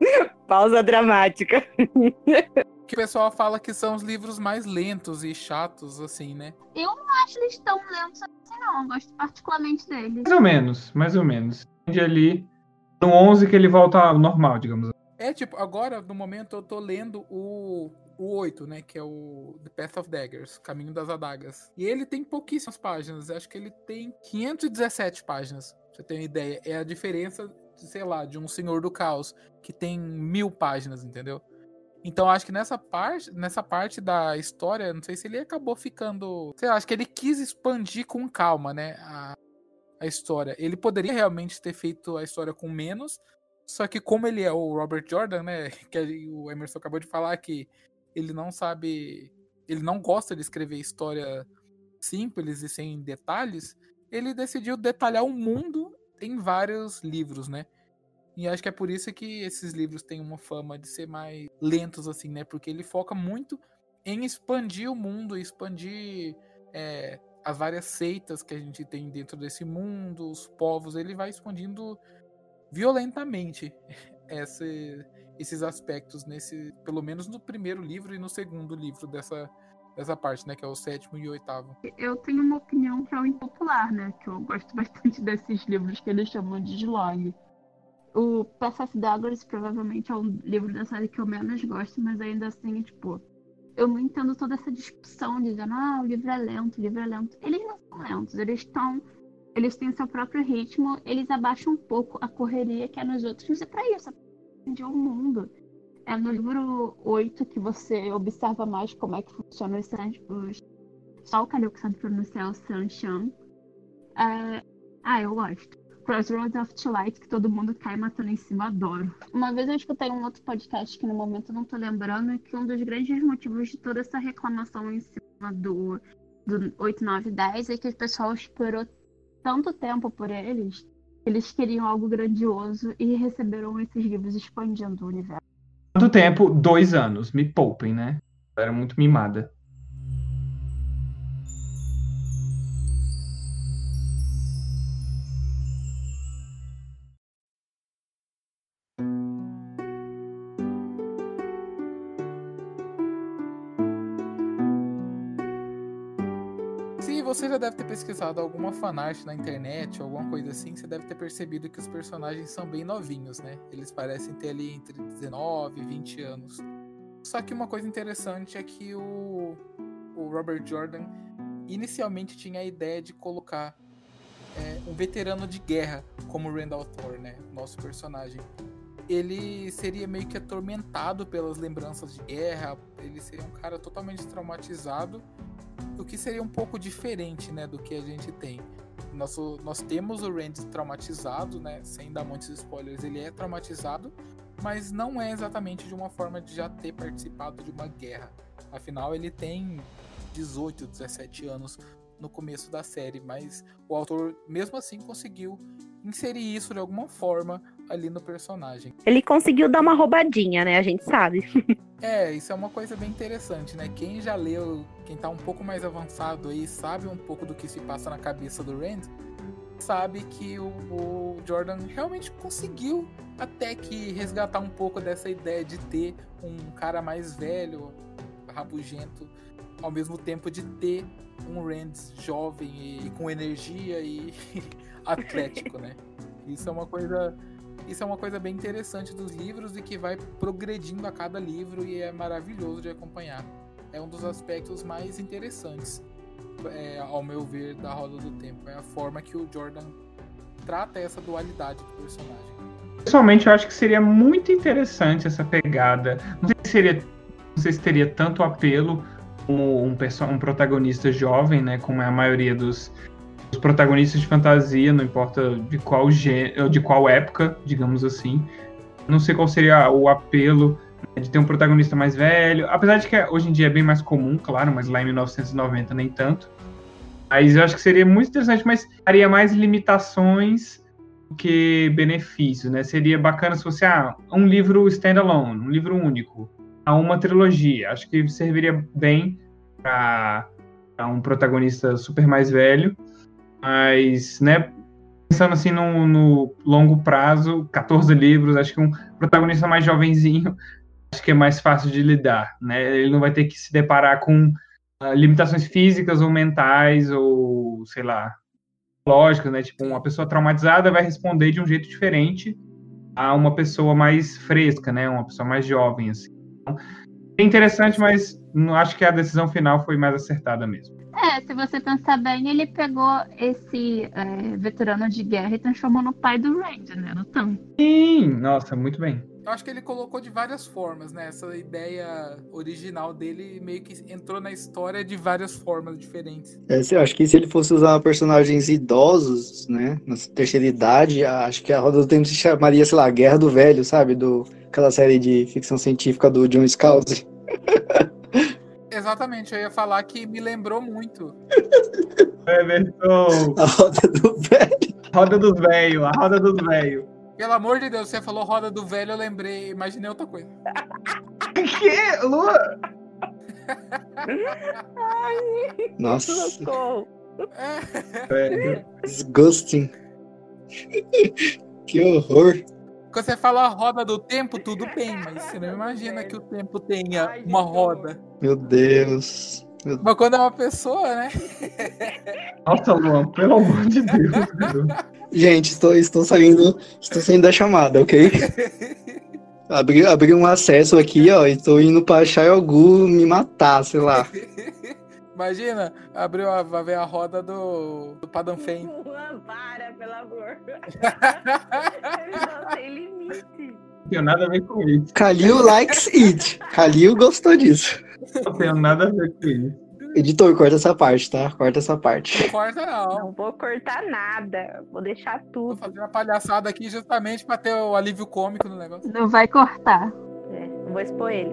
Pausa dramática. que o pessoal fala que são os livros mais lentos e chatos, assim, né? Eu não acho eles tão lentos assim, não. Eu gosto particularmente deles. Mais ou menos, mais ou menos. Ali, no 11 que ele volta ao normal, digamos assim. É, tipo, agora, no momento, eu tô lendo o, o 8, né? Que é o The Path of Daggers, Caminho das Adagas. E ele tem pouquíssimas páginas. Acho que ele tem 517 páginas. Pra você ter uma ideia. É a diferença, sei lá, de um Senhor do Caos, que tem mil páginas, entendeu? Então acho que nessa parte, nessa parte da história, não sei se ele acabou ficando. Sei lá, acho que ele quis expandir com calma, né? A, a história. Ele poderia realmente ter feito a história com menos, só que como ele é o Robert Jordan, né? Que o Emerson acabou de falar que ele não sabe. Ele não gosta de escrever história simples e sem detalhes. Ele decidiu detalhar o mundo em vários livros, né? E acho que é por isso que esses livros têm uma fama de ser mais lentos, assim, né? Porque ele foca muito em expandir o mundo, expandir é, as várias seitas que a gente tem dentro desse mundo, os povos. Ele vai expandindo violentamente esse, esses aspectos nesse, pelo menos no primeiro livro e no segundo livro dessa dessa parte, né, que é o sétimo e o oitavo. Eu tenho uma opinião que é o impopular, né, que eu gosto bastante desses livros que eles chamam de slog. O of Daggers provavelmente é o livro da série que eu menos gosto, mas ainda assim, tipo, eu não entendo toda essa discussão dizendo, ah, o livro é lento, o livro é lento. Eles não são lentos, eles estão eles têm seu próprio ritmo, eles abaixam um pouco a correria que é nos outros, mas é pra isso, é de um mundo. É no livro 8 que você observa mais como é que funciona os, os só o Kalil que sabe pronunciar o Sanshan. É... Ah, eu gosto. Crossroads of Twilight, que todo mundo cai matando em cima, adoro. Uma vez eu escutei um outro podcast que no momento eu não tô lembrando, que um dos grandes motivos de toda essa reclamação em cima do, do 8, 9, 10 é que o pessoal esperou tanto tempo por eles, eles queriam algo grandioso e receberam esses livros expandindo o universo. Quanto tempo? Dois anos. Me poupem, né? Eu era muito mimada. Você já deve ter pesquisado alguma fanart na internet, alguma coisa assim, você deve ter percebido que os personagens são bem novinhos, né? Eles parecem ter ali entre 19 e 20 anos. Só que uma coisa interessante é que o, o Robert Jordan inicialmente tinha a ideia de colocar é, um veterano de guerra como Randall Thor, né? Nosso personagem. Ele seria meio que atormentado pelas lembranças de guerra, ele seria um cara totalmente traumatizado o que seria um pouco diferente, né, do que a gente tem. Nosso, nós temos o Randy traumatizado, né, sem dar muitos spoilers, ele é traumatizado, mas não é exatamente de uma forma de já ter participado de uma guerra. Afinal, ele tem 18, 17 anos no começo da série, mas o autor mesmo assim conseguiu inserir isso de alguma forma ali no personagem. Ele conseguiu dar uma roubadinha, né? A gente sabe. É, isso é uma coisa bem interessante, né? Quem já leu, quem tá um pouco mais avançado aí, sabe um pouco do que se passa na cabeça do Rand, sabe que o, o Jordan realmente conseguiu até que resgatar um pouco dessa ideia de ter um cara mais velho, rabugento, ao mesmo tempo de ter um Rand jovem e, e com energia e atlético, né? Isso é uma coisa isso é uma coisa bem interessante dos livros e que vai progredindo a cada livro e é maravilhoso de acompanhar. É um dos aspectos mais interessantes, é, ao meu ver, da Roda do Tempo. É a forma que o Jordan trata essa dualidade do personagem. Pessoalmente, eu acho que seria muito interessante essa pegada. Não sei se, seria, não sei se teria tanto apelo como um, um protagonista jovem, né? Como é a maioria dos, os protagonistas de fantasia, não importa de qual gênero, de qual época, digamos assim. Não sei qual seria o apelo né, de ter um protagonista mais velho, apesar de que hoje em dia é bem mais comum, claro, mas lá em 1990 nem tanto. Mas eu acho que seria muito interessante, mas haria mais limitações do que benefícios, né? Seria bacana se fosse ah, um livro standalone, um livro único, a uma trilogia. Acho que serviria bem para um protagonista super mais velho mas, né, pensando assim no, no, longo prazo, 14 livros, acho que um protagonista mais jovenzinho, acho que é mais fácil de lidar, né? Ele não vai ter que se deparar com uh, limitações físicas ou mentais ou, sei lá, lógicas, né? Tipo, uma pessoa traumatizada vai responder de um jeito diferente a uma pessoa mais fresca, né? Uma pessoa mais jovem, assim. Então, é interessante, mas acho que a decisão final foi mais acertada mesmo. É, se você pensar bem, ele pegou esse é, veterano de guerra e transformou no pai do Randy, né? No Tam. Sim, nossa, muito bem. Eu acho que ele colocou de várias formas, né? Essa ideia original dele meio que entrou na história de várias formas diferentes. É, eu acho que se ele fosse usar personagens idosos, né? Na terceira idade, acho que a Roda do Tempo se chamaria, sei lá, Guerra do Velho, sabe? Do, aquela série de ficção científica do John Scalzi. Exatamente, eu ia falar que me lembrou muito. Everton! A roda do velho. Roda dos velhos, a roda dos velhos. Pelo amor de Deus, você falou roda do velho, eu lembrei, imaginei outra coisa. que? Lua? Ai, Nossa. Velho. disgusting. que horror. Quando você fala roda do tempo, tudo bem, mas você não imagina que o tempo tenha Ai, uma roda. Meu Deus. Meu Mas quando é uma pessoa, né? Nossa, Luan, pelo amor de Deus. meu. Gente, estou, estou saindo. Estou saindo da chamada, ok? Abri, abri um acesso aqui, ó. E estou indo pra Chayogu me matar, sei lá. Imagina, abriu a, vai ver a roda do, do Padam Fen. Uma vara, pelo amor. Não têm limite. Não tenho nada a ver com isso. Kalil likes it. Kalil gostou disso. Não tenho nada a ver com isso. Editor, corta essa parte, tá? Corta essa parte. Corta não. Não vou cortar nada. Vou deixar Vou tudo. fazer uma palhaçada aqui justamente pra ter o alívio cômico no negócio. Não vai cortar. É, não vou expor ele.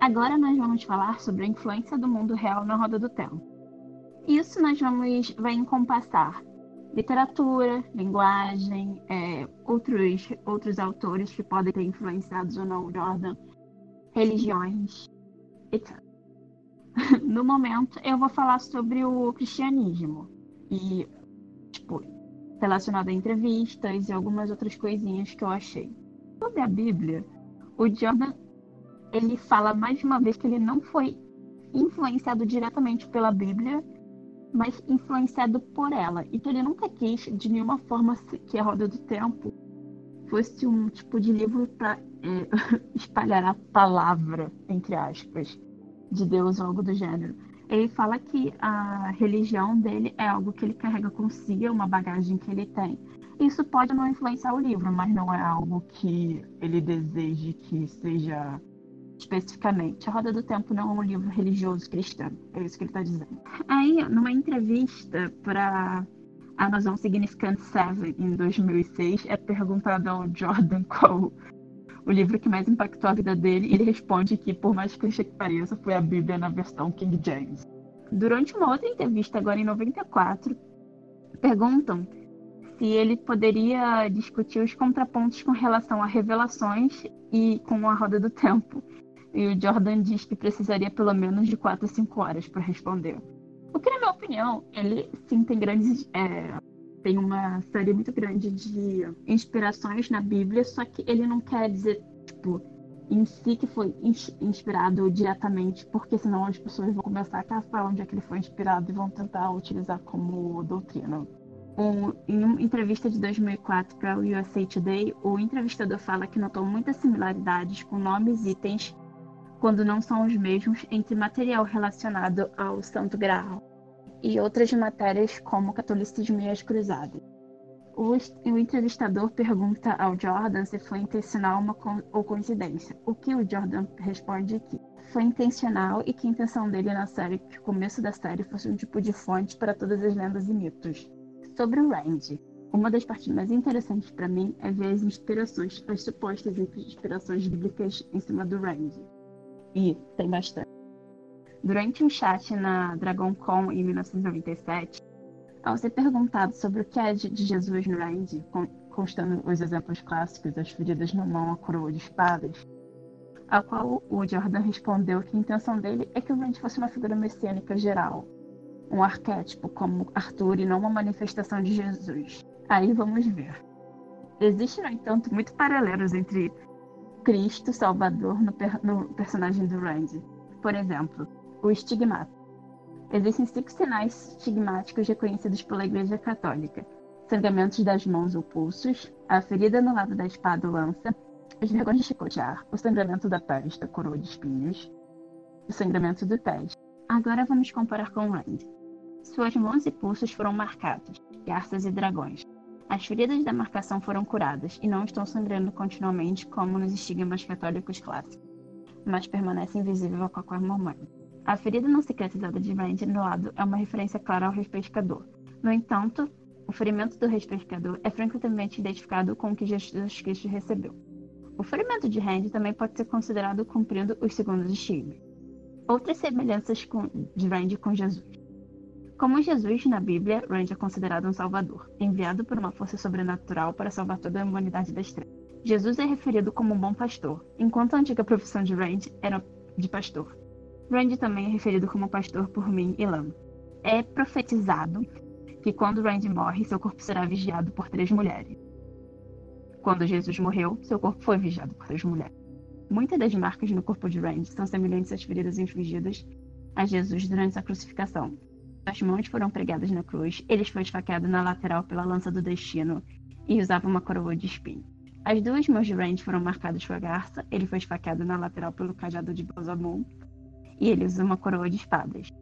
Agora nós vamos falar sobre a influência do mundo real na roda do tempo. Isso nós vamos vai encompassar literatura, linguagem, é, outros outros autores que podem ter influenciado ou não Jordan, religiões, etc. No momento eu vou falar sobre o cristianismo e tipo relacionado a entrevistas e algumas outras coisinhas que eu achei. Sobre a Bíblia, o Jordan ele fala mais uma vez que ele não foi influenciado diretamente pela Bíblia, mas influenciado por ela. E que ele nunca quis, de nenhuma forma, que a Roda do Tempo fosse um tipo de livro para espalhar a palavra, entre aspas, de Deus ou algo do gênero. Ele fala que a religião dele é algo que ele carrega consigo, é uma bagagem que ele tem. Isso pode não influenciar o livro, mas não é algo que ele deseje que seja especificamente. A Roda do Tempo não é um livro religioso cristão. É isso que ele está dizendo. Aí, numa entrevista para Amazon Significant Seven em 2006, é perguntado ao Jordan qual o livro que mais impactou a vida dele, e ele responde que, por mais clichê que pareça, foi a Bíblia na versão King James. Durante uma outra entrevista, agora em 94, perguntam se ele poderia discutir os contrapontos com relação a revelações e com a roda do tempo. E o Jordan diz que precisaria pelo menos de 4 a 5 horas para responder. O que, na minha opinião, ele sim tem grandes. é, tem uma série muito grande de inspirações na Bíblia, só que ele não quer dizer, tipo, em si que foi ins- inspirado diretamente, porque senão as pessoas vão começar a caçar onde é que ele foi inspirado e vão tentar utilizar como doutrina. Um- em uma entrevista de 2004 para o USA Today, o entrevistador fala que notou muitas similaridades com nomes itens, quando não são os mesmos, entre material relacionado ao Santo Graal e outras matérias como catolicismo e as cruzadas. O, o entrevistador pergunta ao Jordan se foi intencional uma ou coincidência. O que o Jordan responde que foi intencional e que a intenção dele na série, que o começo da série fosse um tipo de fonte para todas as lendas e mitos. Sobre o Randy, uma das partes mais interessantes para mim é ver as inspirações, as supostas inspirações bíblicas em cima do Randy. E tem bastante. Durante um chat na DragonCon em 1997, ao ser perguntado sobre o que é de Jesus no con- constando os exemplos clássicos, as feridas na mão, a coroa de espadas, ao qual o Jordan respondeu que a intenção dele é que o Randy fosse uma figura messiânica geral, um arquétipo como Arthur e não uma manifestação de Jesus. Aí vamos ver. Existem, no entanto, muitos paralelos entre Cristo Salvador no, per- no personagem do Randy. Por exemplo, o estigmata. Existem cinco sinais estigmáticos reconhecidos pela Igreja Católica: sangramentos das mãos ou pulsos, a ferida no lado da espada ou lança, os vergões de chicotear, o sangramento da testa, coroa de espinhos, o sangramento do pés. Agora vamos comparar com o Randy. Suas mãos e pulsos foram marcados, garças e dragões. As feridas da marcação foram curadas e não estão sangrando continuamente como nos estigmas católicos clássicos, mas permanecem invisíveis a qualquer momento. A ferida não cicatrizada de Randy no lado é uma referência clara ao repescador. No entanto, o ferimento do repescador é frequentemente identificado com o que Jesus Cristo recebeu. O ferimento de Randy também pode ser considerado cumprindo os segundos estigmas. Outras semelhanças com, de Randy com Jesus. Como Jesus na Bíblia, Randy é considerado um salvador, enviado por uma força sobrenatural para salvar toda a humanidade das trevas. Jesus é referido como um bom pastor, enquanto a antiga profissão de Randy era de pastor. Randy também é referido como pastor por mim e Lam. É profetizado que quando Randy morre, seu corpo será vigiado por três mulheres. Quando Jesus morreu, seu corpo foi vigiado por três mulheres. Muitas das marcas no corpo de Randy são semelhantes às feridas infligidas a Jesus durante a crucificação. Suas mãos foram pregadas na cruz, ele foi esfaqueado na lateral pela lança do destino e usava uma coroa de espinho. As duas mãos de Randy foram marcadas com a garça, ele foi esfaqueado na lateral pelo cajado de Belzabum e ele usa uma coroa de espadas.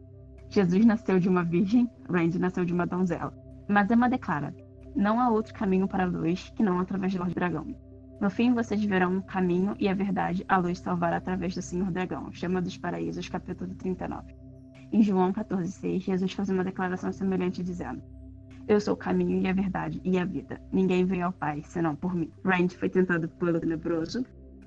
Jesus nasceu de uma virgem, Randy nasceu de uma donzela. Mas Emma declara: Não há outro caminho para a luz que não através do Dragão. No fim, vocês verão um caminho e a verdade, a luz salvará através do Senhor Dragão. Chama dos Paraísos, capítulo 39. Em João 14,6, Jesus faz uma declaração semelhante dizendo: Eu sou o caminho e a verdade e a vida. Ninguém vem ao Pai senão por mim. Rand foi tentado pelo tenebroso,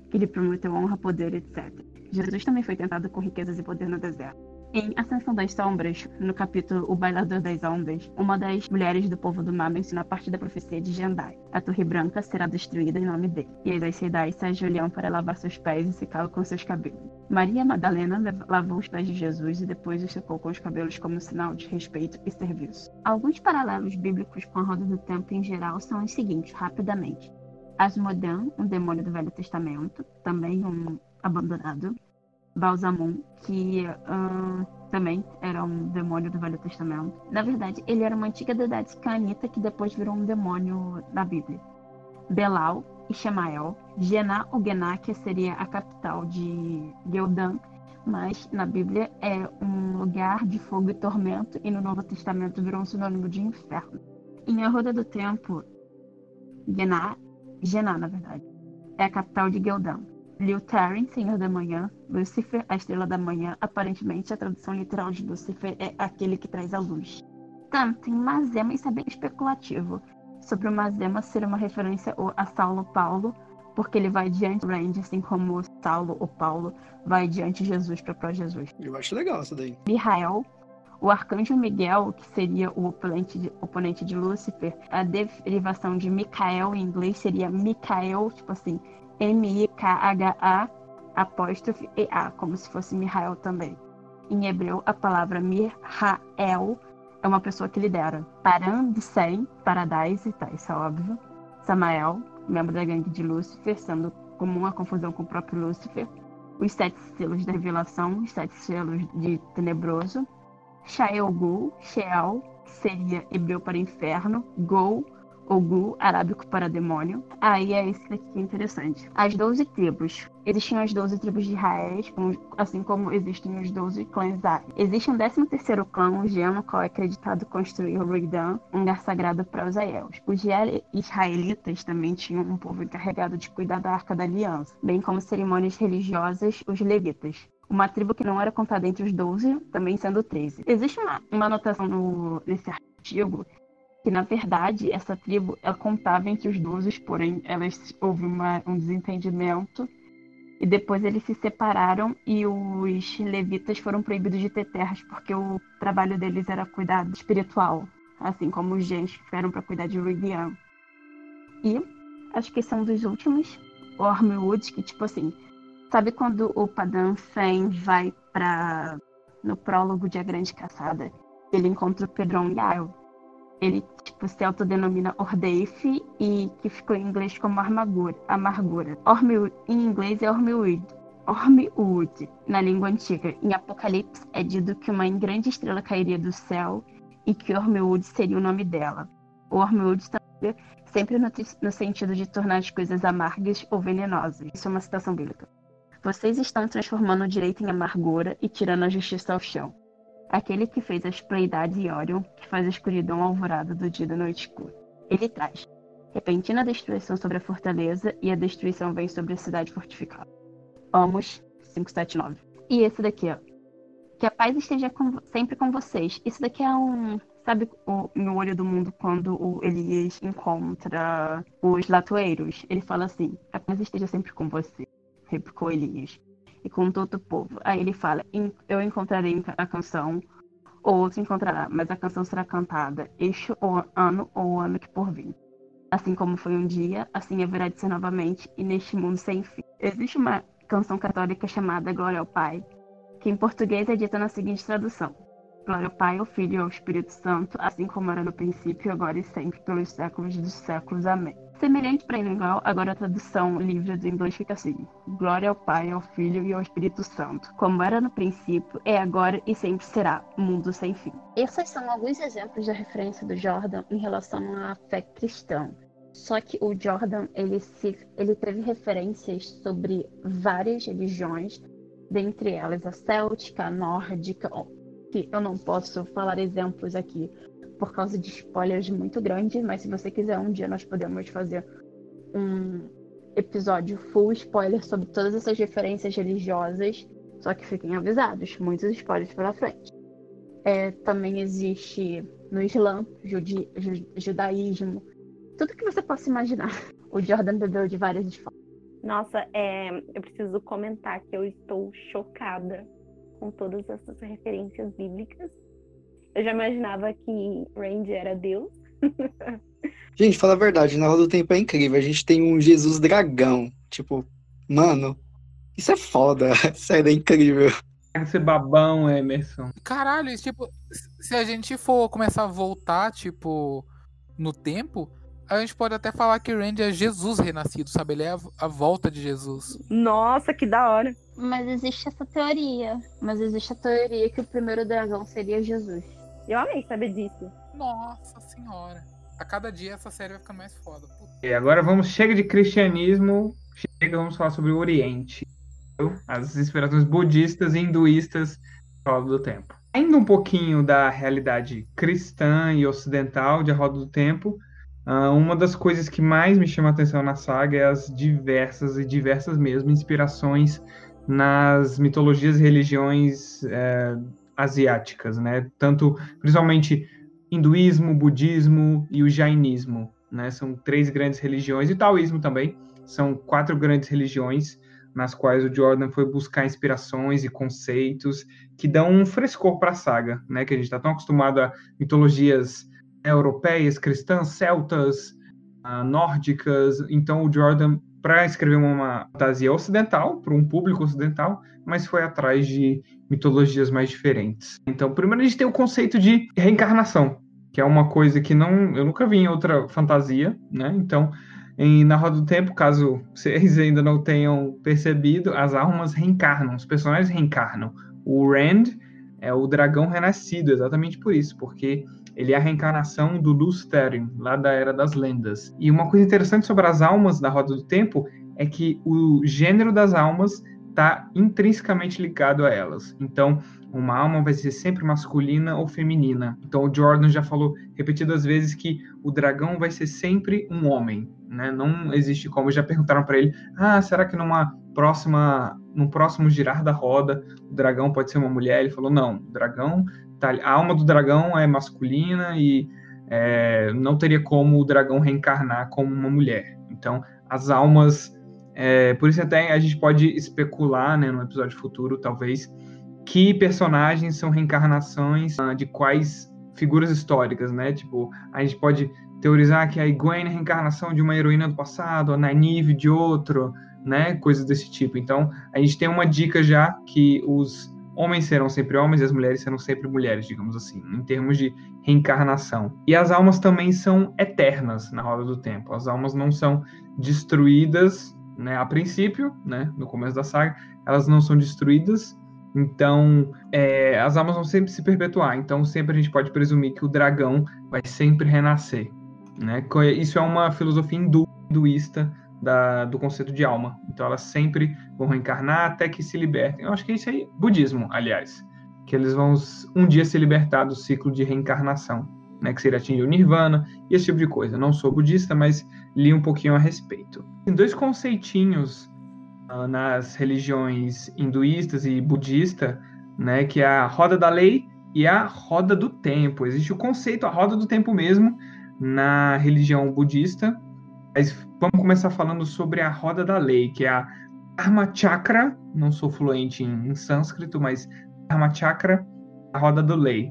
que lhe prometeu honra, poder, etc. Jesus também foi tentado com riquezas e poder no deserto. Em Ascensão das Sombras, no capítulo O Bailador das Ondas, uma das mulheres do povo do mar menciona parte da profecia de Jandai. A Torre Branca será destruída em nome dele, e as cidades se ajoelham para lavar seus pés e secá-lo com seus cabelos. Maria Madalena lavou os pés de Jesus e depois os secou com os cabelos como sinal de respeito e serviço. Alguns paralelos bíblicos com a roda do tempo em geral são os seguintes, rapidamente. Asmodan, um demônio do Velho Testamento, também um abandonado. Balsamum, que uh, também era um demônio do Velho Testamento. Na verdade, ele era uma antiga deidade canita que depois virou um demônio na Bíblia. Belal e Shemael. Gená ou Gená, que seria a capital de Geudan, mas na Bíblia é um lugar de fogo e tormento, e no Novo Testamento virou um sinônimo de inferno. Em A Roda do Tempo, Gená, Gená, na verdade, é a capital de Geudan. Liutaren, Senhor da Manhã, Lúcifer, a estrela da manhã. Aparentemente, a tradução literal de Lúcifer é aquele que traz a luz. Tanto tem Mazema, isso é bem especulativo, sobre o Mazema ser uma referência a Saulo Paulo, porque ele vai diante Randy, assim como Saulo ou Paulo vai diante de Jesus para pró Jesus. Eu acho legal isso daí. Mihael, o arcanjo Miguel, que seria o oponente de, oponente de Lúcifer, a derivação de Micael em inglês seria Micael, tipo assim, M-I-K-H-A apóstrofe E-A, como se fosse Mihael também. Em hebreu, a palavra Mirhael é uma pessoa que lidera. Paran Sem, Paradise, tá, isso é óbvio. Samael, membro da gangue de Lúcifer, sendo comum a confusão com o próprio Lúcifer. Os sete selos da revelação, os sete selos de Tenebroso. Shael Gul, Sheol, que seria hebreu para inferno. Gol, Ogu, arábico para demônio. Aí é esse daqui que é interessante. As 12 tribos. Existiam as 12 tribos de Israel, assim como existem os 12 clãs Zari. Existe um 13 terceiro clã, o Gema, qual é acreditado construir o Rigdan, um lugar sagrado para os Aéus. Os israelitas também tinham um povo encarregado de cuidar da Arca da Aliança, bem como cerimônias religiosas, os levitas uma tribo que não era contada entre os 12, também sendo 13. Existe uma, uma anotação no, nesse artigo que na verdade essa tribo ela contava entre os doze, porém elas houve uma, um desentendimento e depois eles se separaram e os levitas foram proibidos de ter terras porque o trabalho deles era cuidado espiritual, assim como os gens ficaram para cuidar de Rigian. E acho que são dos últimos, Ormwood, que tipo assim, sabe quando o Padan Fen vai para no prólogo de A Grande Caçada, ele encontra o Pedron Yael ele tipo, se autodenomina Ordeif e que ficou em inglês como amargura. amargura. Ormwood, em inglês é Ormwood. Ormwood, na língua antiga. Em Apocalipse é dito que uma grande estrela cairia do céu e que Ormwood seria o nome dela. Ormwood também sempre no, no sentido de tornar as coisas amargas ou venenosas. Isso é uma citação bíblica. Vocês estão transformando o direito em amargura e tirando a justiça ao chão aquele que fez as Pleiades e Orion, que faz a escuridão alvorada do dia da noite escura. Ele traz repentina destruição sobre a fortaleza e a destruição vem sobre a cidade fortificada. Amos 579. E esse daqui, ó. Que a paz esteja com, sempre com vocês. Isso daqui é um. Sabe o, no olho do mundo quando o Elias encontra os latoeiros? Ele fala assim: a paz esteja sempre com você. Replicou Elias e com todo o povo. Aí ele fala: Eu encontrarei a canção, ou outro encontrará, mas a canção será cantada este ano ou o ano que por vir. Assim como foi um dia, assim haverá de ser novamente, e neste mundo sem fim. Existe uma canção católica chamada Glória ao Pai, que em português é dita na seguinte tradução: Glória ao Pai, ao Filho e ao Espírito Santo, assim como era no princípio, agora e sempre, pelos séculos dos séculos. Amém. Semelhante para igual, agora a tradução livre do inglês fica assim: Glória ao Pai, ao Filho e ao Espírito Santo, como era no princípio, é agora e sempre será, mundo sem fim. Esses são alguns exemplos da referência do Jordan em relação à fé cristã. Só que o Jordan ele, se, ele teve referências sobre várias religiões, dentre elas a céltica, a nórdica, que eu não posso falar exemplos aqui, por causa de spoilers muito grandes, mas se você quiser um dia nós podemos fazer um episódio full spoiler sobre todas essas referências religiosas. Só que fiquem avisados, muitos spoilers pela frente. É, também existe no Islã, judi, judaísmo, tudo que você possa imaginar. O Jordan bebeu de várias escolas. Nossa, é, eu preciso comentar que eu estou chocada com todas essas referências bíblicas. Eu já imaginava que Randy era Deus. gente, fala a verdade, na Roda do Tempo é incrível. A gente tem um Jesus dragão. Tipo, mano, isso é foda. Sério, é incrível. Esse babão, Emerson. Caralho, tipo, se a gente for começar a voltar, tipo, no tempo, a gente pode até falar que Randy é Jesus renascido, sabe? Ele é a, a, volta de Jesus. Nossa, que da hora. Mas existe essa teoria. Mas existe a teoria que o primeiro dragão seria Jesus. Eu amei saber disso. Nossa senhora. A cada dia essa série vai ficando mais foda. Puta. E agora vamos, chega de cristianismo, chega, vamos falar sobre o Oriente. As inspirações budistas e hinduístas do tempo. Ainda um pouquinho da realidade cristã e ocidental de A Roda do Tempo, Uh, uma das coisas que mais me chama a atenção na saga é as diversas e diversas mesmo inspirações nas mitologias e religiões é, asiáticas, né? Tanto, principalmente, hinduísmo, budismo e o jainismo, né? São três grandes religiões e o taoísmo também. São quatro grandes religiões nas quais o Jordan foi buscar inspirações e conceitos que dão um frescor para a saga, né? Que a gente está tão acostumado a mitologias europeias, cristãs, celtas, uh, nórdicas. Então o Jordan, para escrever uma fantasia ocidental, para um público ocidental, mas foi atrás de mitologias mais diferentes. Então, primeiro a gente tem o conceito de reencarnação, que é uma coisa que não eu nunca vi em outra fantasia, né? Então, em Na Roda do Tempo, caso vocês ainda não tenham percebido, as almas reencarnam, os personagens reencarnam. O Rand é o dragão renascido, exatamente por isso, porque ele é a reencarnação do Lusteren, lá da Era das Lendas. E uma coisa interessante sobre as almas da Roda do Tempo é que o gênero das almas está intrinsecamente ligado a elas. Então, uma alma vai ser sempre masculina ou feminina. Então, o Jordan já falou repetidas vezes que o dragão vai ser sempre um homem, né? Não existe como. Já perguntaram para ele: "Ah, será que numa próxima, num próximo girar da roda, o dragão pode ser uma mulher?" Ele falou: "Não, o dragão Tá, a alma do dragão é masculina e é, não teria como o dragão reencarnar como uma mulher. Então, as almas. É, por isso, até a gente pode especular, né, no episódio futuro, talvez, que personagens são reencarnações uh, de quais figuras históricas, né? Tipo, a gente pode teorizar que a Egwene é a reencarnação de uma heroína do passado, a Nynaeve de outro, né? Coisas desse tipo. Então, a gente tem uma dica já que os homens serão sempre homens e as mulheres serão sempre mulheres, digamos assim, em termos de reencarnação. E as almas também são eternas na roda do tempo. As almas não são destruídas, né, a princípio, né, no começo da saga, elas não são destruídas. Então, é, as almas vão sempre se perpetuar. Então, sempre a gente pode presumir que o dragão vai sempre renascer. Né? Isso é uma filosofia hindu, hinduísta da, do conceito de alma. Então elas sempre vão reencarnar até que se libertem. Eu acho que isso aí, budismo, aliás, que eles vão um dia se libertar do ciclo de reencarnação, né, que seria atingir o nirvana e esse tipo de coisa. Não sou budista, mas li um pouquinho a respeito. Tem dois conceitinhos uh, nas religiões hinduístas e budista, né, que é a roda da lei e a roda do tempo. Existe o conceito, a roda do tempo mesmo, na religião budista, mas vamos começar falando sobre a roda da lei, que é a Dharma Chakra. Não sou fluente em, em sânscrito, mas Dharma Chakra, a roda da lei.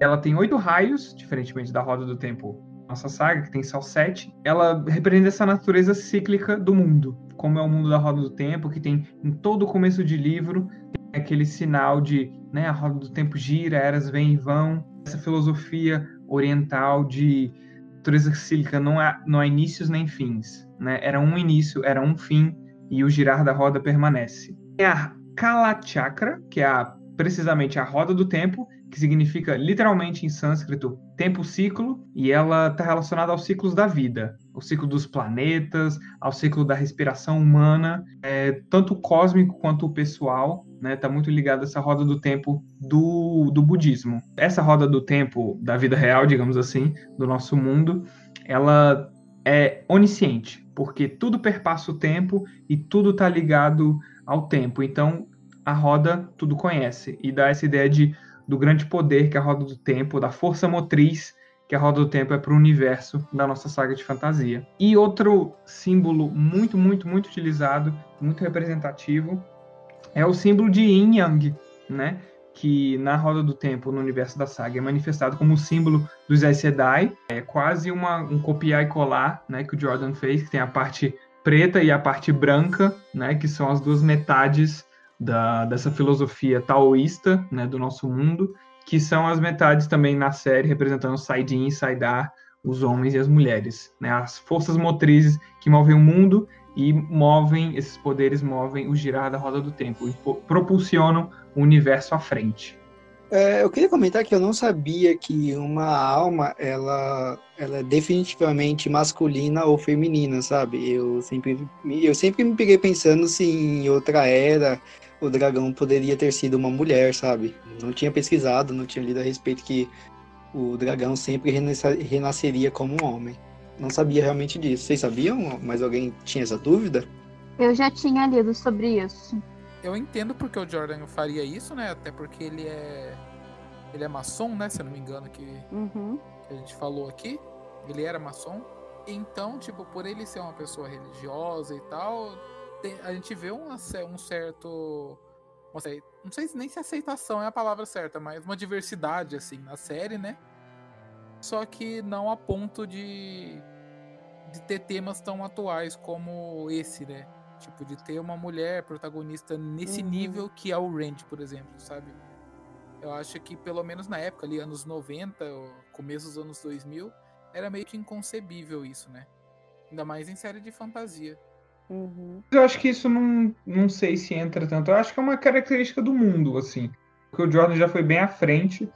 Ela tem oito raios, diferentemente da roda do tempo, nossa saga, que tem só sete. Ela representa essa natureza cíclica do mundo, como é o mundo da roda do tempo, que tem em todo começo de livro aquele sinal de né, a roda do tempo gira, eras vêm e vão. Essa filosofia oriental de natureza cíclica não há, não há inícios nem fins. Né? Era um início, era um fim, e o girar da roda permanece. É a Kala Chakra, que é a, precisamente a roda do tempo, que significa literalmente em sânscrito tempo-ciclo, e ela está relacionada aos ciclos da vida, o ciclo dos planetas, ao ciclo da respiração humana, é, tanto o cósmico quanto o pessoal. né? Tá muito ligado a essa roda do tempo do, do budismo. Essa roda do tempo da vida real, digamos assim, do nosso mundo, ela é onisciente, porque tudo perpassa o tempo e tudo tá ligado ao tempo. Então, a roda tudo conhece e dá essa ideia de do grande poder que é a roda do tempo, da força motriz que a roda do tempo é para o universo da nossa saga de fantasia. E outro símbolo muito, muito, muito utilizado, muito representativo, é o símbolo de Yin Yang, né? Que na roda do tempo, no universo da saga, é manifestado como o símbolo dos Aes Sedai. É quase uma, um copiar e colar, né? Que o Jordan fez, que tem a parte preta e a parte branca, né? Que são as duas metades da, dessa filosofia taoísta, né? Do nosso mundo que são as metades também na série representando side in e side out, os homens e as mulheres, né? As forças motrizes que movem o mundo e movem esses poderes movem o girar da roda do tempo, e propulsionam o universo à frente. É, eu queria comentar que eu não sabia que uma alma ela, ela é definitivamente masculina ou feminina, sabe? Eu sempre, eu sempre me peguei pensando se em outra era o dragão poderia ter sido uma mulher, sabe? Não tinha pesquisado, não tinha lido a respeito que o dragão sempre renasceria como um homem. Não sabia realmente disso. Vocês sabiam? Mas alguém tinha essa dúvida? Eu já tinha lido sobre isso. Eu entendo porque o Jordan faria isso, né? Até porque ele é. Ele é maçom, né? Se eu não me engano, que, uhum. que a gente falou aqui. Ele era maçom. Então, tipo, por ele ser uma pessoa religiosa e tal, tem, a gente vê um, um certo. Não sei, não sei nem se aceitação é a palavra certa, mas uma diversidade, assim, na série, né? Só que não a ponto de, de ter temas tão atuais como esse, né? Tipo, de ter uma mulher protagonista nesse uhum. nível que é o Randy, por exemplo, sabe? Eu acho que pelo menos na época ali, anos 90, começo dos anos 2000, era meio que inconcebível isso, né? Ainda mais em série de fantasia. Uhum. Eu acho que isso não, não sei se entra tanto. Eu acho que é uma característica do mundo, assim. Porque o Jordan já foi bem à frente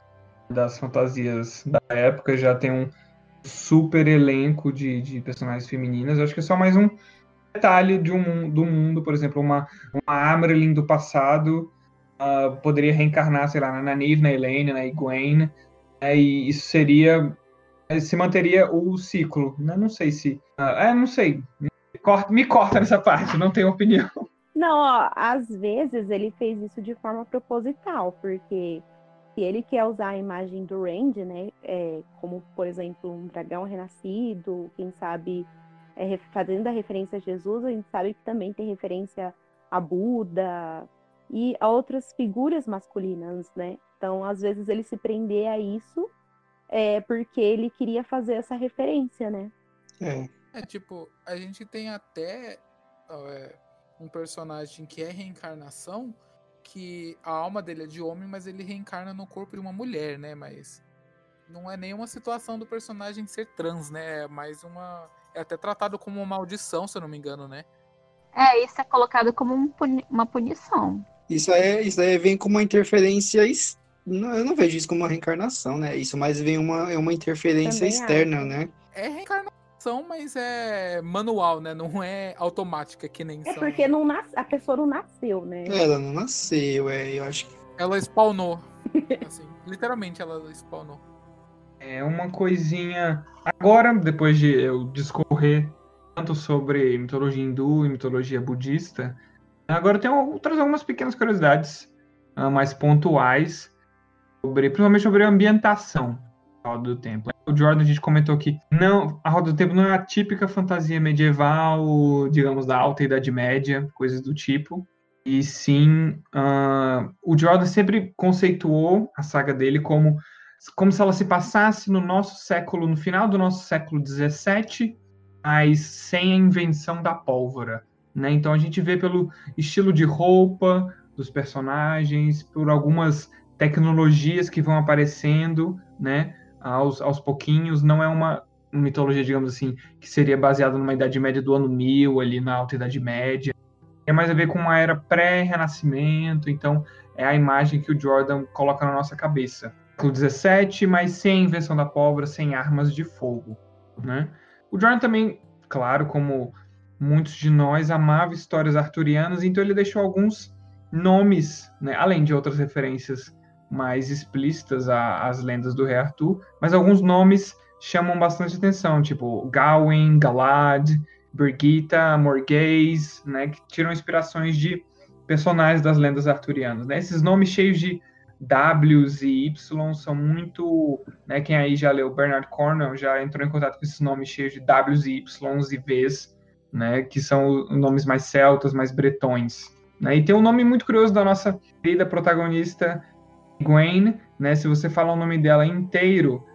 das fantasias da época, já tem um super elenco de, de personagens femininas. Eu acho que é só mais um detalhe de um, do mundo, por exemplo, uma, uma Amerlin do passado uh, poderia reencarnar, sei lá, na Neve, na Elaine, na Egwene, né, e isso seria se manteria o ciclo, né? Não sei se. Uh, é, não sei corta, me corta nessa parte, não tenho opinião. Não, ó, às vezes ele fez isso de forma proposital, porque se ele quer usar a imagem do Randy, né, é, como por exemplo um dragão renascido, quem sabe é, fazendo a referência a Jesus, a gente sabe que também tem referência a Buda e a outras figuras masculinas, né? Então, às vezes ele se prender a isso é porque ele queria fazer essa referência, né? É. É tipo, a gente tem até é, um personagem que é reencarnação, que a alma dele é de homem, mas ele reencarna no corpo de uma mulher, né? Mas não é nenhuma situação do personagem ser trans, né? É mais uma. É até tratado como uma maldição, se eu não me engano, né? É, isso é colocado como um puni... uma punição. Isso aí, isso aí vem com uma interferência. Eu não vejo isso como uma reencarnação, né? Isso mais vem uma, é uma interferência Também externa, acho. né? É reencarnação mas é manual, né? Não é automática que nem É são... porque não nas... a pessoa não nasceu, né? Ela não nasceu, é, eu acho que. Ela spawnou. assim, literalmente ela spawnou. É uma coisinha. Agora, depois de eu discorrer tanto sobre mitologia hindu e mitologia budista, agora eu tenho trazer algumas pequenas curiosidades uh, mais pontuais sobre, principalmente sobre a ambientação do tempo. O Jordan a gente comentou que não, a roda do tempo não é a típica fantasia medieval, digamos da alta idade média, coisas do tipo. E sim, uh, o Jordan sempre conceituou a saga dele como como se ela se passasse no nosso século, no final do nosso século 17, mas sem a invenção da pólvora. Né? Então a gente vê pelo estilo de roupa dos personagens, por algumas tecnologias que vão aparecendo, né? Aos, aos pouquinhos, não é uma mitologia, digamos assim, que seria baseada numa Idade Média do ano 1000, ali na Alta Idade Média. É mais a ver com uma era pré-renascimento, então é a imagem que o Jordan coloca na nossa cabeça. Século 17, mas sem invenção da pólvora, sem armas de fogo, né? O Jordan também, claro, como muitos de nós, amava histórias arturianas, então ele deixou alguns nomes, né, além de outras referências mais explícitas às lendas do Rei Arthur, mas alguns nomes chamam bastante atenção, tipo Gawain, Galad, Birgitta, Morgase, né, que tiram inspirações de personagens das lendas arturianas. Né? Esses nomes cheios de Ws e Y são muito. Né, quem aí já leu Bernard Cornwell já entrou em contato com esses nomes cheios de Ws e Ys e Vs, né, que são nomes mais celtas, mais bretões. Né? E tem um nome muito curioso da nossa querida protagonista Gwen. Né? Se você falar o nome dela inteiro,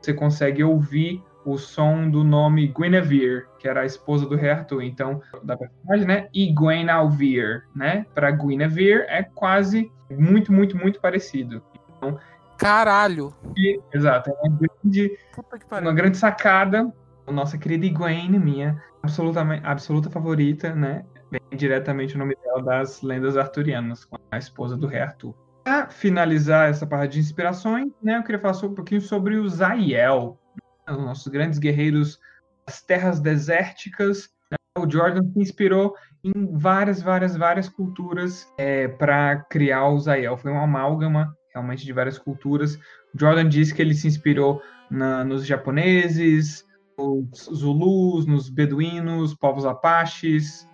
você consegue ouvir o som do nome Guinevere, que era a esposa do rei Arthur. Então, da personagem, né? E Gwen Alvir, né? Para Guinevere é quase muito, muito, muito parecido. Então, Caralho! E, exato, é uma grande, uma grande sacada. Nossa querida Gwen, minha absolutamente, absoluta favorita, né? Vem diretamente o nome dela das lendas arturianas, com a esposa do rei Arthur. Para finalizar essa parte de inspirações, né, eu queria falar um pouquinho sobre o Zaiel, os nossos grandes guerreiros das terras desérticas. Né? O Jordan se inspirou em várias, várias, várias culturas é, para criar o Zael. Foi uma amálgama realmente de várias culturas. Jordan disse que ele se inspirou na, nos japoneses, nos zulus, nos beduínos, povos apaches.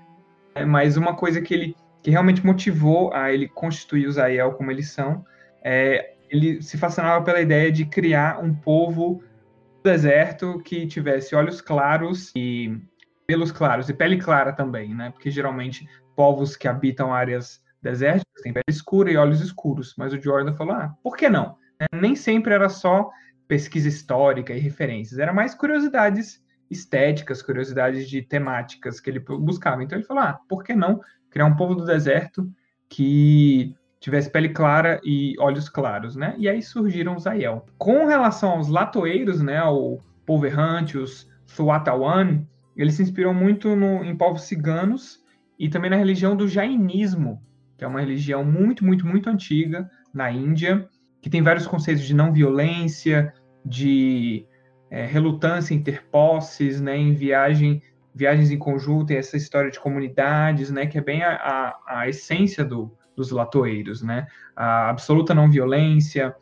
É, mas uma coisa que ele que realmente motivou a ele constituir o Zael como eles são, é, ele se fascinava pela ideia de criar um povo deserto que tivesse olhos claros e pelos claros e pele clara também, né? Porque geralmente povos que habitam áreas desérticas têm pele escura e olhos escuros. Mas o Jordan falou: ah, por que não? É, nem sempre era só pesquisa histórica e referências, era mais curiosidades estéticas, curiosidades de temáticas que ele buscava. Então ele falou: ah, por que não criar um povo do deserto que tivesse pele clara e olhos claros, né? E aí surgiram os Aiel. Com relação aos latoeiros, né, o povo errante, os Suatawan, ele se inspirou muito no, em povos ciganos e também na religião do Jainismo, que é uma religião muito, muito, muito antiga na Índia, que tem vários conceitos de não violência, de é, relutância em ter posses, né, em viagem, viagens em conjunto, e essa história de comunidades, né, que é bem a, a, a essência do, dos latoeiros, né? A absoluta não violência,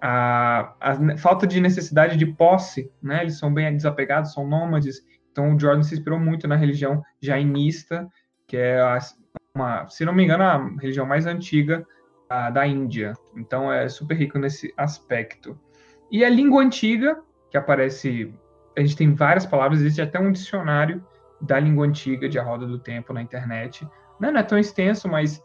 a, a, falta de necessidade de posse, né? Eles são bem desapegados, são nômades. Então o Jordan se inspirou muito na religião jainista, que é a, uma, se não me engano, a religião mais antiga da Índia. Então é super rico nesse aspecto. E a língua antiga, que aparece, a gente tem várias palavras, existe até um dicionário da língua antiga de A Roda do Tempo na internet. Não é tão extenso, mas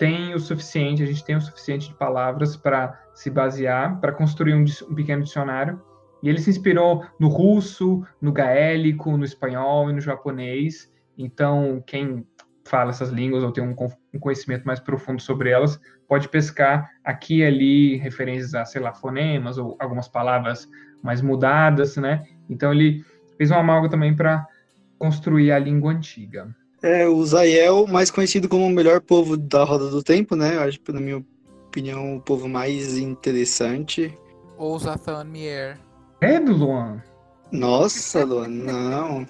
tem o suficiente, a gente tem o suficiente de palavras para se basear, para construir um, um, pequeno dicionário. E ele se inspirou no russo, no gaélico, no espanhol e no japonês. Então, quem fala essas línguas ou tem um, um conhecimento mais profundo sobre elas, pode pescar aqui e ali referências a, sei lá, fonemas ou algumas palavras mais mudadas, né? Então, ele fez uma amálgama também para construir a língua antiga. É, o Zayel, mais conhecido como o melhor povo da Roda do Tempo, né? Eu acho na minha opinião, o povo mais interessante. Ou Zathan Mier. É do Luan. Nossa, Luan, não.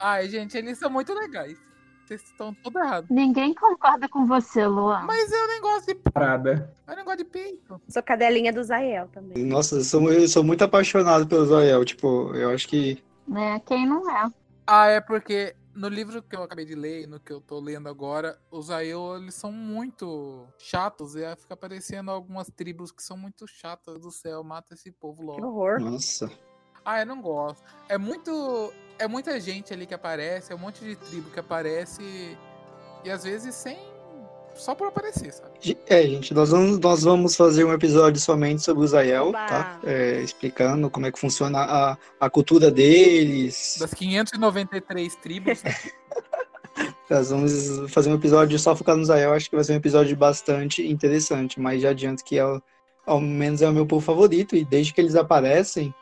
Ai, gente, eles são muito legais. Vocês estão tudo errado. Ninguém concorda com você, Luan. Mas eu nem gosto de parada. Eu não gosto de peito. Sou cadelinha do Zael também. Nossa, eu sou, eu sou muito apaixonado pelo Zayel. Tipo, eu acho que. É, quem não é? Ah, é porque no livro que eu acabei de ler, no que eu tô lendo agora, os Aiô, eles são muito chatos e fica aparecendo algumas tribos que são muito chatas do céu, mata esse povo logo. Que horror. Nossa. Ah, eu não gosto. É muito. É muita gente ali que aparece, é um monte de tribo que aparece e às vezes sem. Só por aparecer, sabe? É, gente, nós vamos, nós vamos fazer um episódio somente sobre o Zael, tá? É, explicando como é que funciona a, a cultura deles. Das 593 tribos. nós vamos fazer um episódio só focado no Zael, acho que vai ser um episódio bastante interessante, mas já adianto que é, ao menos é o meu povo favorito, e desde que eles aparecem,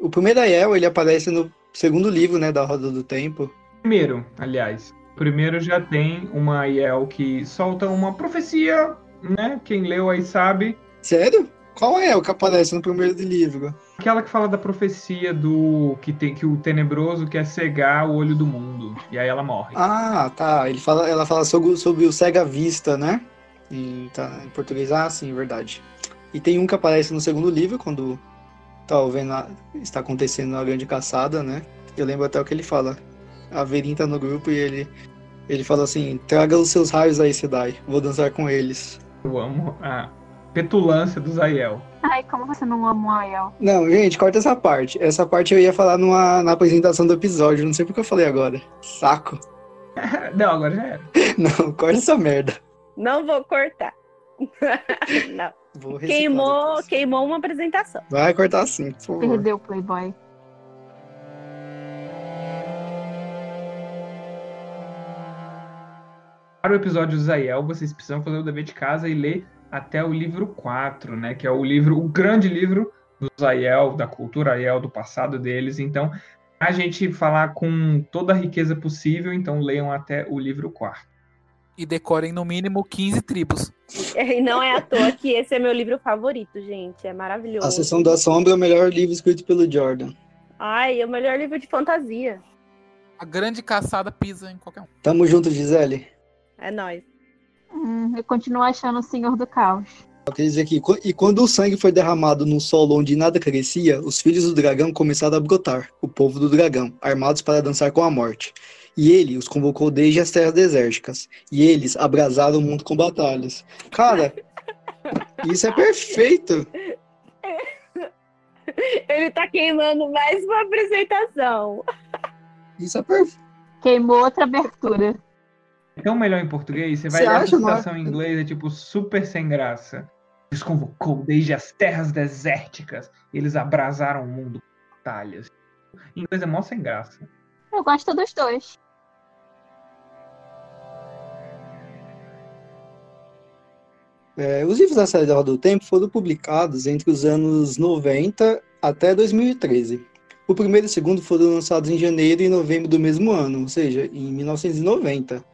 o primeiro Aiel, ele aparece no segundo livro, né, da Roda do Tempo. Primeiro, aliás. Primeiro já tem uma Aiel que solta uma profecia, né? Quem leu aí sabe. Sério? Qual é o que aparece no primeiro livro? Aquela que fala da profecia do que tem que o tenebroso quer cegar o olho do mundo e aí ela morre. Ah, tá. Ele fala, ela fala sobre, sobre o cega vista, né? Em, tá, em português, ah, sim, verdade. E tem um que aparece no segundo livro, quando tá vendo a, está acontecendo a grande caçada, né? Eu lembro até o que ele fala. A Verin tá no grupo e ele, ele fala assim: traga os seus raios aí, Sedai, vou dançar com eles. Eu amo a petulância do Zayel. Ai, como você não ama o Aiel? Não, gente, corta essa parte. Essa parte eu ia falar numa, na apresentação do episódio, não sei porque eu falei agora. Saco. Não, agora já era. Não, corta essa merda. Não vou cortar. Não. Queimou, depois. queimou uma apresentação. Vai cortar sim, por favor. Perdeu o Playboy. O episódio do Zayel, vocês precisam fazer o dever de casa e ler até o livro 4, né? Que é o livro, o grande livro do Zayel, da cultura Aiel, do passado deles. Então, a gente falar com toda a riqueza possível, então leiam até o livro 4. E decorem no mínimo 15 tribos. E não é à toa que esse é meu livro favorito, gente. É maravilhoso. A Sessão da Sombra é o melhor livro escrito pelo Jordan. Ai, é o melhor livro de fantasia. A grande caçada pisa em qualquer um. Tamo junto, Gisele. É nóis. Hum, eu continuo achando o Senhor do Caos. Eu queria dizer que, e quando o sangue foi derramado num solo onde nada crescia, os filhos do dragão começaram a brotar, o povo do dragão, armados para dançar com a morte. E ele os convocou desde as terras desérticas, e eles abrasaram o mundo com batalhas. Cara, isso é perfeito! Ele tá queimando mais uma apresentação. Isso é perfeito. Queimou outra abertura. Então, melhor em português, você vai ler a citação em inglês, é tipo super sem graça. Eles convocou desde as terras desérticas, e eles abrasaram o mundo com batalhas. Em inglês é mó sem graça. Eu gosto dos dois. É, os livros da série da Roda do Tempo foram publicados entre os anos 90 até 2013. O primeiro e o segundo foram lançados em janeiro e novembro do mesmo ano, ou seja, em 1990.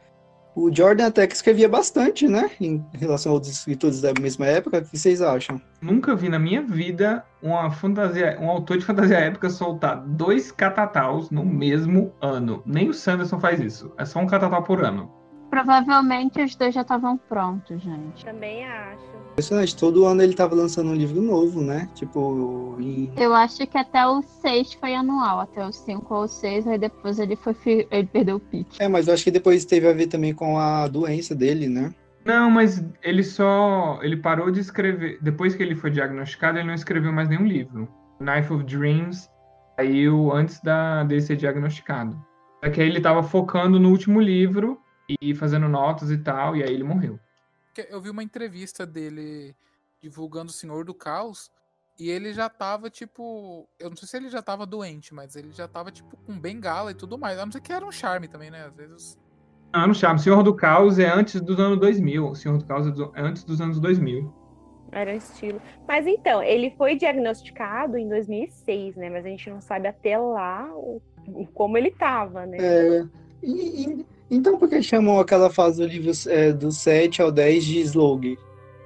O Jordan até que escrevia bastante, né, em relação aos escritores da mesma época. O que vocês acham? Nunca vi na minha vida uma fantasia, um autor de fantasia épica soltar dois catataus no mesmo ano. Nem o Sanderson faz isso. É só um catatal por ano. Provavelmente os dois já estavam prontos, gente. Também acho. Impressionante, todo ano ele tava lançando um livro novo, né? Tipo, em... Eu acho que até o 6 foi anual, até o 5 ou 6, aí depois ele foi fi- ele perdeu o pique. É, mas eu acho que depois teve a ver também com a doença dele, né? Não, mas ele só. Ele parou de escrever. Depois que ele foi diagnosticado, ele não escreveu mais nenhum livro. Knife of Dreams saiu antes da, dele ser diagnosticado. Só que aí ele tava focando no último livro e fazendo notas e tal, e aí ele morreu. Eu vi uma entrevista dele divulgando o Senhor do Caos. E ele já tava, tipo. Eu não sei se ele já tava doente, mas ele já tava, tipo, com bengala e tudo mais. A não ser que era um charme também, né? Às vezes. Ah, não chama. Senhor do Caos é antes dos anos 2000. Senhor do Caos é do- é antes dos anos 2000. Era um estilo. Mas então, ele foi diagnosticado em 2006, né? Mas a gente não sabe até lá o, o- como ele tava, né? É, e- e- então por que chamam aquela fase do livro é, do 7 ao 10 de Slog?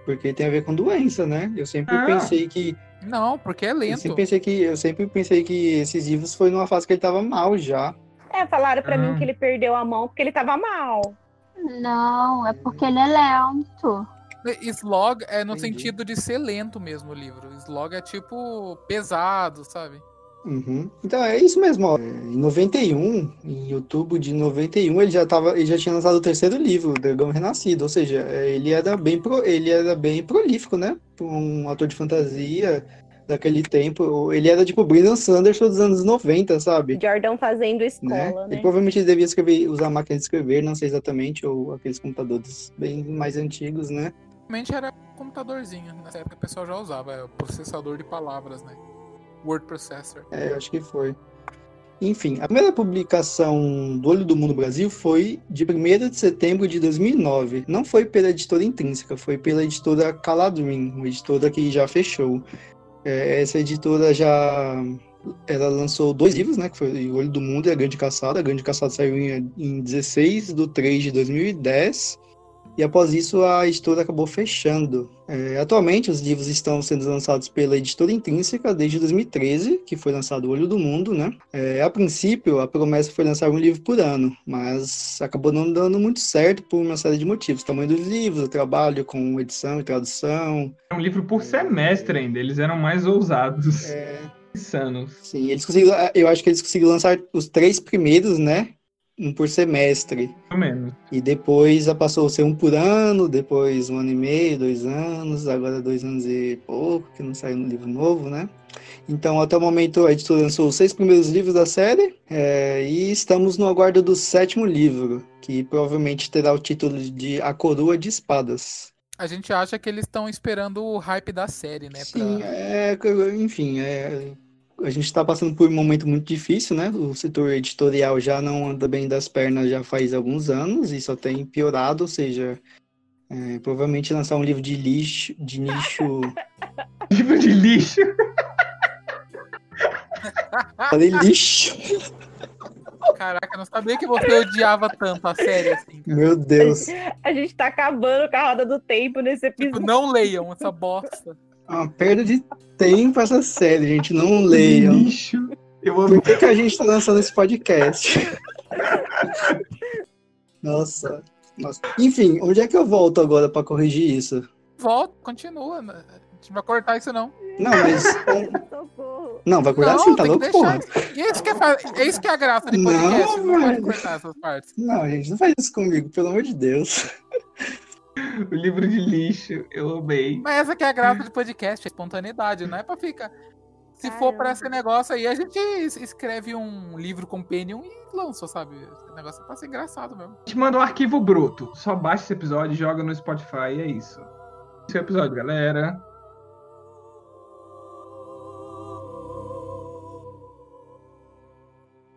Porque tem a ver com doença, né? Eu sempre Ah. pensei que. Não, porque é Eu lento. sempre pensei que. Eu sempre pensei que esses livros foi numa fase que ele tava mal já. É, falaram pra Ah. mim que ele perdeu a mão porque ele tava mal. Não, é porque ele é lento. Slog é no Entendi. sentido de ser lento mesmo o livro. Slog é tipo pesado, sabe? Uhum. Então é isso mesmo, ó. Em 91, em outubro de 91, ele já tava, ele já tinha lançado o terceiro livro, O Dragão Renascido, ou seja, é, ele era bem pro, ele era bem prolífico, né? Um ator de fantasia daquele tempo. Ele era tipo Brandon Sanderson dos anos 90, sabe? Jordan fazendo Né? escola, né? Ele provavelmente devia escrever, usar máquina de escrever, não sei exatamente, ou aqueles computadores bem mais antigos, né? Realmente era computadorzinho. Nessa época o pessoal já usava, é o processador de palavras, né? Word Processor. É, acho que foi. Enfim, a primeira publicação do Olho do Mundo Brasil foi de 1 de setembro de 2009. Não foi pela editora intrínseca, foi pela editora Caladrim, uma editora que já fechou. É, essa editora já ela lançou dois livros, né? Que foi O Olho do Mundo e A Grande Caçada. A Grande Caçada saiu em, em 16 de 3 de 2010. E após isso a editora acabou fechando. É, atualmente os livros estão sendo lançados pela editora Intrínseca desde 2013, que foi lançado O Olho do Mundo, né? É, a princípio a promessa foi lançar um livro por ano, mas acabou não dando muito certo por uma série de motivos. O tamanho dos livros, o trabalho com edição e tradução. É um livro por semestre ainda, eles eram mais ousados. É, Insanos. sim, eles conseguiram, eu acho que eles conseguiram lançar os três primeiros, né? Um por semestre. Pelo menos. E depois já passou a ser um por ano, depois um ano e meio, dois anos, agora dois anos e pouco, que não saiu um livro novo, né? Então, até o momento, a editora lançou os seis primeiros livros da série é, e estamos no aguardo do sétimo livro, que provavelmente terá o título de A Coroa de Espadas. A gente acha que eles estão esperando o hype da série, né? Sim, pra- é, enfim, é, a gente está passando por um momento muito difícil, né? O setor editorial já não anda bem das pernas já faz alguns anos e só tem piorado, ou seja, é, provavelmente lançar um livro de lixo, de nicho, Livro de lixo. falei lixo, Caraca, eu não sabia que você odiava tanto a série assim. cara. meu Deus, A gente tá acabando com a roda do tempo nesse Tipo, episódio. não leiam essa bosta. É uma perda de tempo essa série, gente, não leiam. Lixo. Eu amo. Por que, que a gente tá lançando esse podcast? Nossa, nossa. Enfim, onde é que eu volto agora pra corrigir isso? Volta, continua. né? A gente não vai cortar isso, não. Não, mas. Não, vai cuidar não, assim, tá louco, porra? E é isso que é, é isso que é a graça de Não, podcast. Não, pode velho. cortar essas partes. Não, gente, não faz isso comigo, pelo amor de Deus. O livro de lixo. Eu amei. Mas essa que é a graça de podcast, a espontaneidade, não é pra ficar. Se for pra Caramba. esse negócio aí, a gente es- escreve um livro companion e lança, sabe? Esse negócio é pra ser engraçado mesmo. A gente manda um arquivo bruto. Só baixa esse episódio, joga no Spotify e é isso. Esse é o episódio, galera.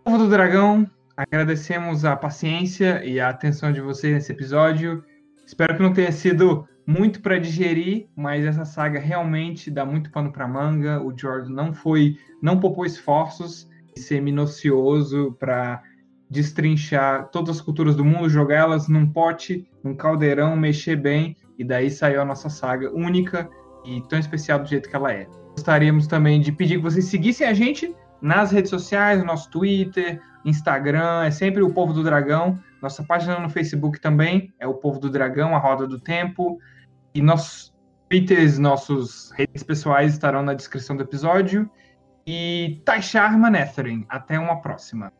Povo do Dragão, agradecemos a paciência e a atenção de vocês nesse episódio. Espero que não tenha sido muito para digerir, mas essa saga realmente dá muito pano para manga. O Jordan não foi, não poupou esforços em ser minucioso para destrinchar todas as culturas do mundo, jogar elas num pote, num caldeirão, mexer bem, e daí saiu a nossa saga única e tão especial do jeito que ela é. Gostaríamos também de pedir que vocês seguissem a gente nas redes sociais, no nosso Twitter, Instagram, é sempre o Povo do Dragão. Nossa página no Facebook também é o Povo do Dragão, a Roda do Tempo. E nossos Twitters, nossos redes pessoais estarão na descrição do episódio. E Taisharma Netherin. Até uma próxima.